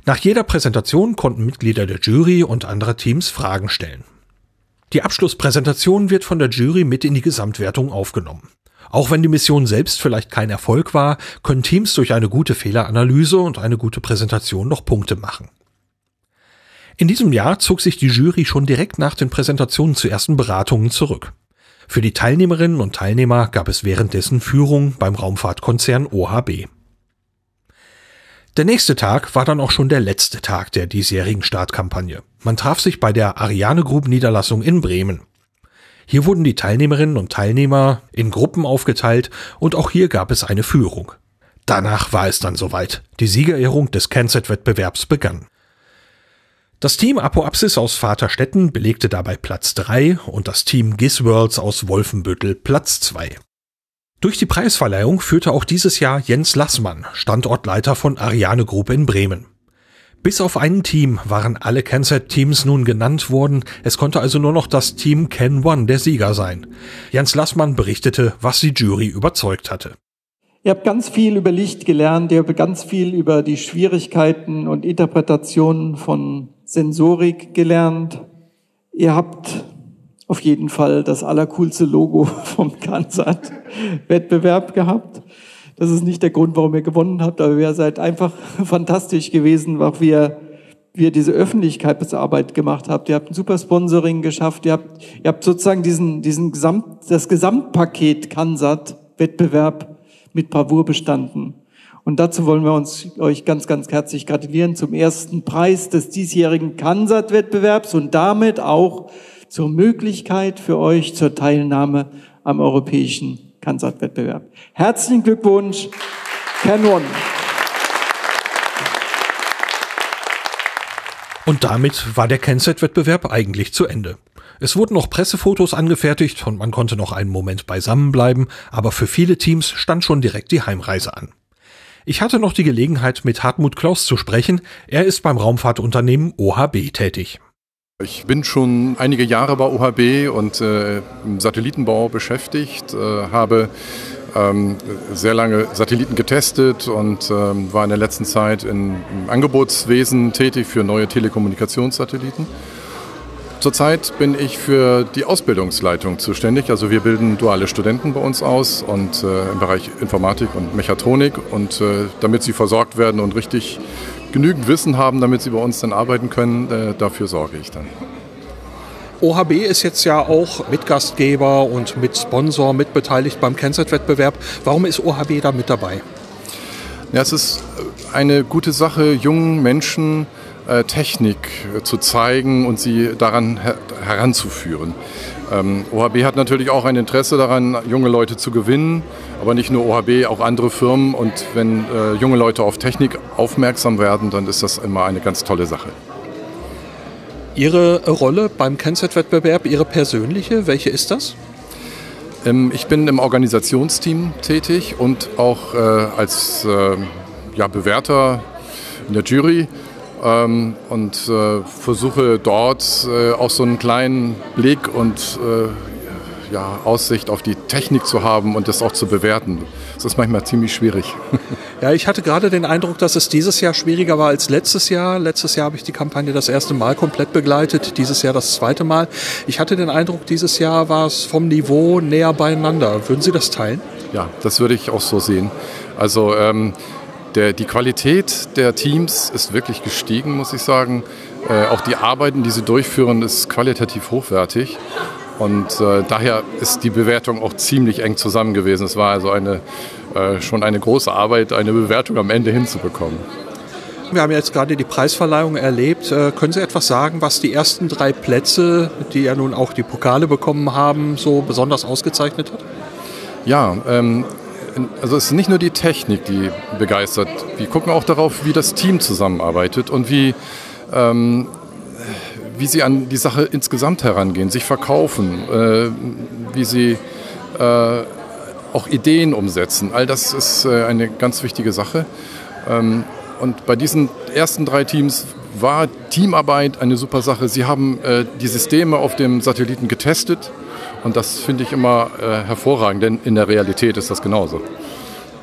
Nach jeder Präsentation konnten Mitglieder der Jury und andere Teams Fragen stellen. Die Abschlusspräsentation wird von der Jury mit in die Gesamtwertung aufgenommen. Auch wenn die Mission selbst vielleicht kein Erfolg war, können Teams durch eine gute Fehleranalyse und eine gute Präsentation noch Punkte machen. In diesem Jahr zog sich die Jury schon direkt nach den Präsentationen zu ersten Beratungen zurück. Für die Teilnehmerinnen und Teilnehmer gab es währenddessen Führung beim Raumfahrtkonzern OHB. Der nächste Tag war dann auch schon der letzte Tag der diesjährigen Startkampagne. Man traf sich bei der Ariane Group Niederlassung in Bremen. Hier wurden die Teilnehmerinnen und Teilnehmer in Gruppen aufgeteilt und auch hier gab es eine Führung. Danach war es dann soweit. Die Siegerehrung des Kennset-Wettbewerbs begann. Das Team Apoapsis aus Vaterstetten belegte dabei Platz 3 und das Team Gisworlds aus Wolfenbüttel Platz 2. Durch die Preisverleihung führte auch dieses Jahr Jens Lassmann, Standortleiter von Ariane Group in Bremen. Bis auf ein Team waren alle Kennset-Teams nun genannt worden, es konnte also nur noch das Team Ken One der Sieger sein. Jens Lassmann berichtete, was die Jury überzeugt hatte. Ihr habt ganz viel über Licht gelernt, ihr habt ganz viel über die Schwierigkeiten und Interpretationen von Sensorik gelernt. Ihr habt auf jeden Fall das allercoolste Logo vom Kansat-Wettbewerb gehabt. Das ist nicht der Grund, warum ihr gewonnen habt, aber ihr seid einfach fantastisch gewesen, auch wie ihr, wie ihr diese Öffentlichkeitsarbeit gemacht habt. Ihr habt ein super Sponsoring geschafft. Ihr habt, ihr habt sozusagen diesen, diesen Gesamt, das Gesamtpaket Kansat-Wettbewerb mit Bravour bestanden. Und dazu wollen wir uns euch ganz, ganz herzlich gratulieren zum ersten Preis des diesjährigen Kansat-Wettbewerbs und damit auch zur Möglichkeit für euch zur Teilnahme am europäischen Kansat-Wettbewerb. Herzlichen Glückwunsch, Can One. Und damit war der Kennset-Wettbewerb eigentlich zu Ende. Es wurden noch Pressefotos angefertigt und man konnte noch einen Moment beisammen bleiben, aber für viele Teams stand schon direkt die Heimreise an. Ich hatte noch die Gelegenheit, mit Hartmut Klaus zu sprechen. Er ist beim Raumfahrtunternehmen OHB tätig. Ich bin schon einige Jahre bei OHB und äh, im Satellitenbau beschäftigt, äh, habe ähm, sehr lange Satelliten getestet und ähm, war in der letzten Zeit in, im Angebotswesen tätig für neue Telekommunikationssatelliten. Zurzeit bin ich für die Ausbildungsleitung zuständig. Also wir bilden duale Studenten bei uns aus und äh, im Bereich Informatik und Mechatronik und äh, damit sie versorgt werden und richtig genügend Wissen haben, damit sie bei uns dann arbeiten können, äh, dafür sorge ich dann. OHB ist jetzt ja auch Mitgastgeber und Mitsponsor, mitbeteiligt beim Kennset-Wettbewerb. Warum ist OHB da mit dabei? Ja, es ist eine gute Sache, jungen Menschen Technik äh, zu zeigen und sie daran her heranzuführen. Ähm, OHB hat natürlich auch ein Interesse daran, junge Leute zu gewinnen, aber nicht nur OHB, auch andere Firmen. Und wenn äh, junge Leute auf Technik aufmerksam werden, dann ist das immer eine ganz tolle Sache. Ihre Rolle beim Kennset-Wettbewerb, Ihre persönliche, welche ist das? Ähm, ich bin im Organisationsteam tätig und auch äh, als äh, ja, Bewerter in der Jury ähm, und äh, versuche dort äh, auch so einen kleinen Blick und äh, ja, Aussicht auf die Technik zu haben und das auch zu bewerten. Das ist manchmal ziemlich schwierig. Ja, ich hatte gerade den Eindruck, dass es dieses Jahr schwieriger war als letztes Jahr. Letztes Jahr habe ich die Kampagne das erste Mal komplett begleitet, dieses Jahr das zweite Mal. Ich hatte den Eindruck, dieses Jahr war es vom Niveau näher beieinander. Würden Sie das teilen? Ja, das würde ich auch so sehen. Also ähm, der, die Qualität der Teams ist wirklich gestiegen, muss ich sagen. Äh, auch die Arbeiten, die sie durchführen, ist qualitativ hochwertig. Und äh, daher ist die Bewertung auch ziemlich eng zusammen gewesen. Es war also eine, äh, schon eine große Arbeit, eine Bewertung am Ende hinzubekommen. Wir haben jetzt gerade die Preisverleihung erlebt. Äh, können Sie etwas sagen, was die ersten drei Plätze, die ja nun auch die Pokale bekommen haben, so besonders ausgezeichnet hat? Ja, ähm, also es ist nicht nur die Technik, die begeistert. Wir gucken auch darauf, wie das Team zusammenarbeitet und wie, ähm, wie sie an die Sache insgesamt herangehen, sich verkaufen, äh, wie sie äh, auch Ideen umsetzen. All das ist äh, eine ganz wichtige Sache. Ähm, und bei diesen ersten drei Teams war Teamarbeit eine super Sache. Sie haben äh, die Systeme auf dem Satelliten getestet und das finde ich immer äh, hervorragend, denn in der Realität ist das genauso.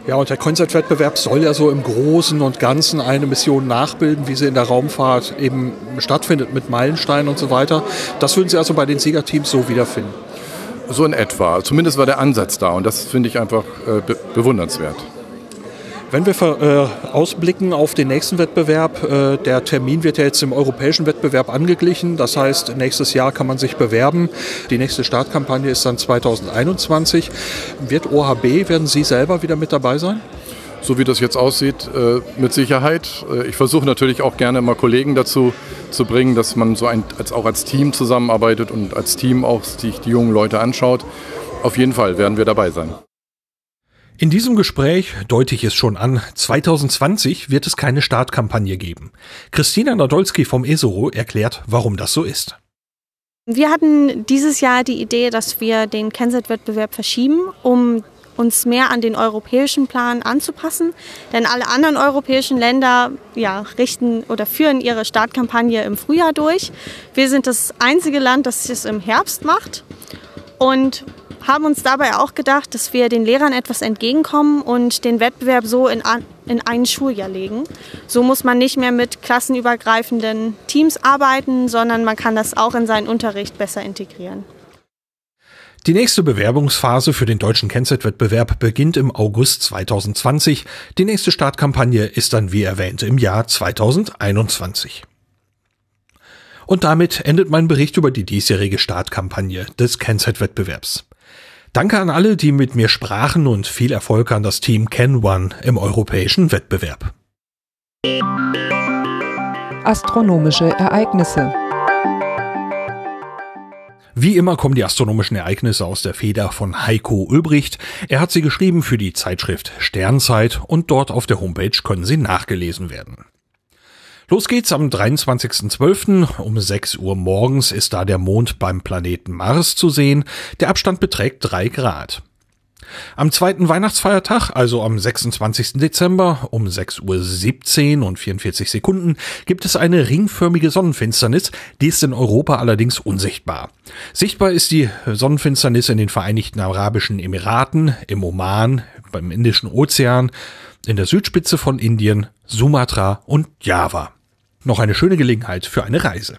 Ja, und der Konzertwettbewerb soll ja so im Großen und Ganzen eine Mission nachbilden, wie sie in der Raumfahrt eben stattfindet, mit Meilensteinen und so weiter. Das würden Sie also bei den Siegerteams so wiederfinden? So in etwa. Zumindest war der Ansatz da und das finde ich einfach äh, be bewundernswert. Wenn wir äh, ausblicken auf den nächsten Wettbewerb, äh, der Termin wird ja jetzt im europäischen Wettbewerb angeglichen. Das heißt, nächstes Jahr kann man sich bewerben. Die nächste Startkampagne ist dann 2021. Wird OHB, werden Sie selber wieder mit dabei sein? so wie das jetzt aussieht, äh, mit Sicherheit. Äh, ich versuche natürlich auch gerne immer Kollegen dazu zu bringen, dass man so ein, als, auch als Team zusammenarbeitet und als Team auch sich die jungen Leute anschaut. Auf jeden Fall werden wir dabei sein. In diesem Gespräch deute ich es schon an, 2020 wird es keine Startkampagne geben. Christina Nadolski vom ESORO erklärt, warum das so ist. Wir hatten dieses Jahr die Idee, dass wir den Kennset-Wettbewerb verschieben, um uns mehr an den europäischen Plan anzupassen. Denn alle anderen europäischen Länder ja, richten oder führen ihre Startkampagne im Frühjahr durch. Wir sind das einzige Land, das es im Herbst macht. Und haben uns dabei auch gedacht, dass wir den Lehrern etwas entgegenkommen und den Wettbewerb so in, in ein Schuljahr legen. So muss man nicht mehr mit klassenübergreifenden Teams arbeiten, sondern man kann das auch in seinen Unterricht besser integrieren. Die nächste Bewerbungsphase für den deutschen Kennzeitwettbewerb beginnt im August 2020. Die nächste Startkampagne ist dann wie erwähnt im Jahr 2021. Und damit endet mein Bericht über die diesjährige Startkampagne des Kennzeitwettbewerbs. Danke an alle, die mit mir sprachen und viel Erfolg an das Team Ken One im europäischen Wettbewerb. Astronomische Ereignisse wie immer kommen die astronomischen Ereignisse aus der Feder von Heiko Ulbricht. Er hat sie geschrieben für die Zeitschrift Sternzeit und dort auf der Homepage können sie nachgelesen werden. Los geht's am 23.12. um 6 Uhr morgens ist da der Mond beim Planeten Mars zu sehen. Der Abstand beträgt 3 Grad. Am zweiten Weihnachtsfeiertag, also am 26. Dezember um 6.17 Uhr und 44 Sekunden, gibt es eine ringförmige Sonnenfinsternis, die ist in Europa allerdings unsichtbar. Sichtbar ist die Sonnenfinsternis in den Vereinigten Arabischen Emiraten, im Oman, beim Indischen Ozean, in der Südspitze von Indien, Sumatra und Java. Noch eine schöne Gelegenheit für eine Reise.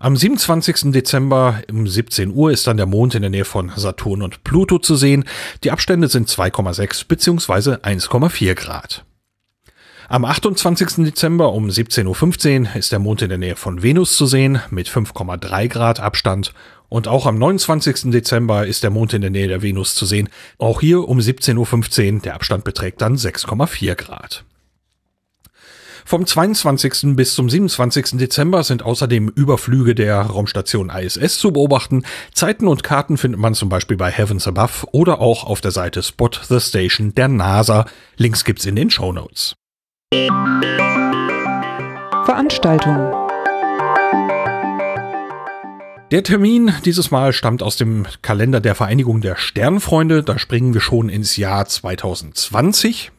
Am 27. Dezember um 17 Uhr ist dann der Mond in der Nähe von Saturn und Pluto zu sehen. Die Abstände sind 2,6 bzw. 1,4 Grad. Am 28. Dezember um 17.15 Uhr ist der Mond in der Nähe von Venus zu sehen mit 5,3 Grad Abstand. Und auch am 29. Dezember ist der Mond in der Nähe der Venus zu sehen. Auch hier um 17.15 Uhr. Der Abstand beträgt dann 6,4 Grad. Vom 22. bis zum 27. Dezember sind außerdem Überflüge der Raumstation ISS zu beobachten. Zeiten und Karten findet man zum Beispiel bei Heavens Above oder auch auf der Seite Spot the Station der NASA. Links gibt's in den Show Notes. Veranstaltung der Termin dieses Mal stammt aus dem Kalender der Vereinigung der Sternfreunde. Da springen wir schon ins Jahr 2020.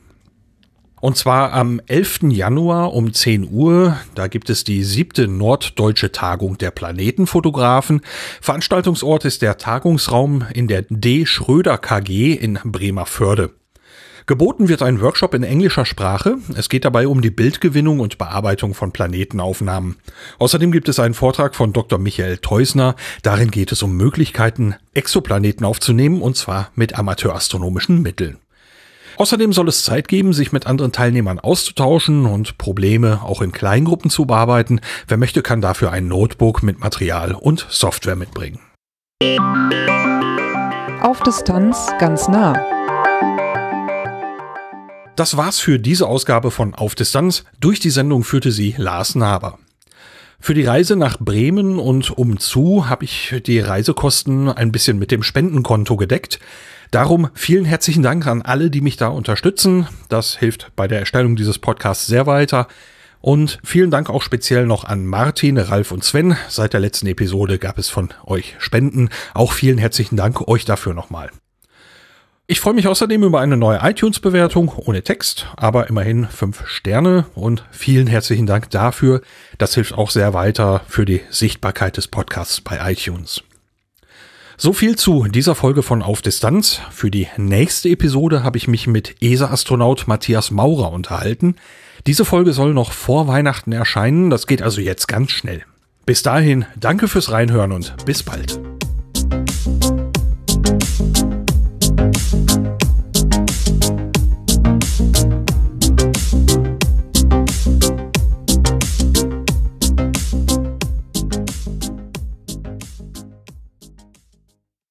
Und zwar am 11. Januar um 10 Uhr. Da gibt es die siebte norddeutsche Tagung der Planetenfotografen. Veranstaltungsort ist der Tagungsraum in der D. Schröder KG in Bremerförde. Geboten wird ein Workshop in englischer Sprache. Es geht dabei um die Bildgewinnung und Bearbeitung von Planetenaufnahmen. Außerdem gibt es einen Vortrag von Dr. Michael Teusner. Darin geht es um Möglichkeiten, Exoplaneten aufzunehmen, und zwar mit amateurastronomischen Mitteln. Außerdem soll es Zeit geben, sich mit anderen Teilnehmern auszutauschen und Probleme auch in Kleingruppen zu bearbeiten. Wer möchte, kann dafür ein Notebook mit Material und Software mitbringen. Auf Distanz ganz nah. Das war's für diese Ausgabe von Auf Distanz. Durch die Sendung führte sie Lars Naber. Für die Reise nach Bremen und umzu habe ich die Reisekosten ein bisschen mit dem Spendenkonto gedeckt. Darum vielen herzlichen Dank an alle, die mich da unterstützen. Das hilft bei der Erstellung dieses Podcasts sehr weiter. Und vielen Dank auch speziell noch an Martin, Ralf und Sven. Seit der letzten Episode gab es von euch Spenden. Auch vielen herzlichen Dank euch dafür nochmal. Ich freue mich außerdem über eine neue iTunes-Bewertung ohne Text, aber immerhin fünf Sterne und vielen herzlichen Dank dafür. Das hilft auch sehr weiter für die Sichtbarkeit des Podcasts bei iTunes. So viel zu dieser Folge von Auf Distanz. Für die nächste Episode habe ich mich mit ESA-Astronaut Matthias Maurer unterhalten. Diese Folge soll noch vor Weihnachten erscheinen, das geht also jetzt ganz schnell. Bis dahin, danke fürs Reinhören und bis bald.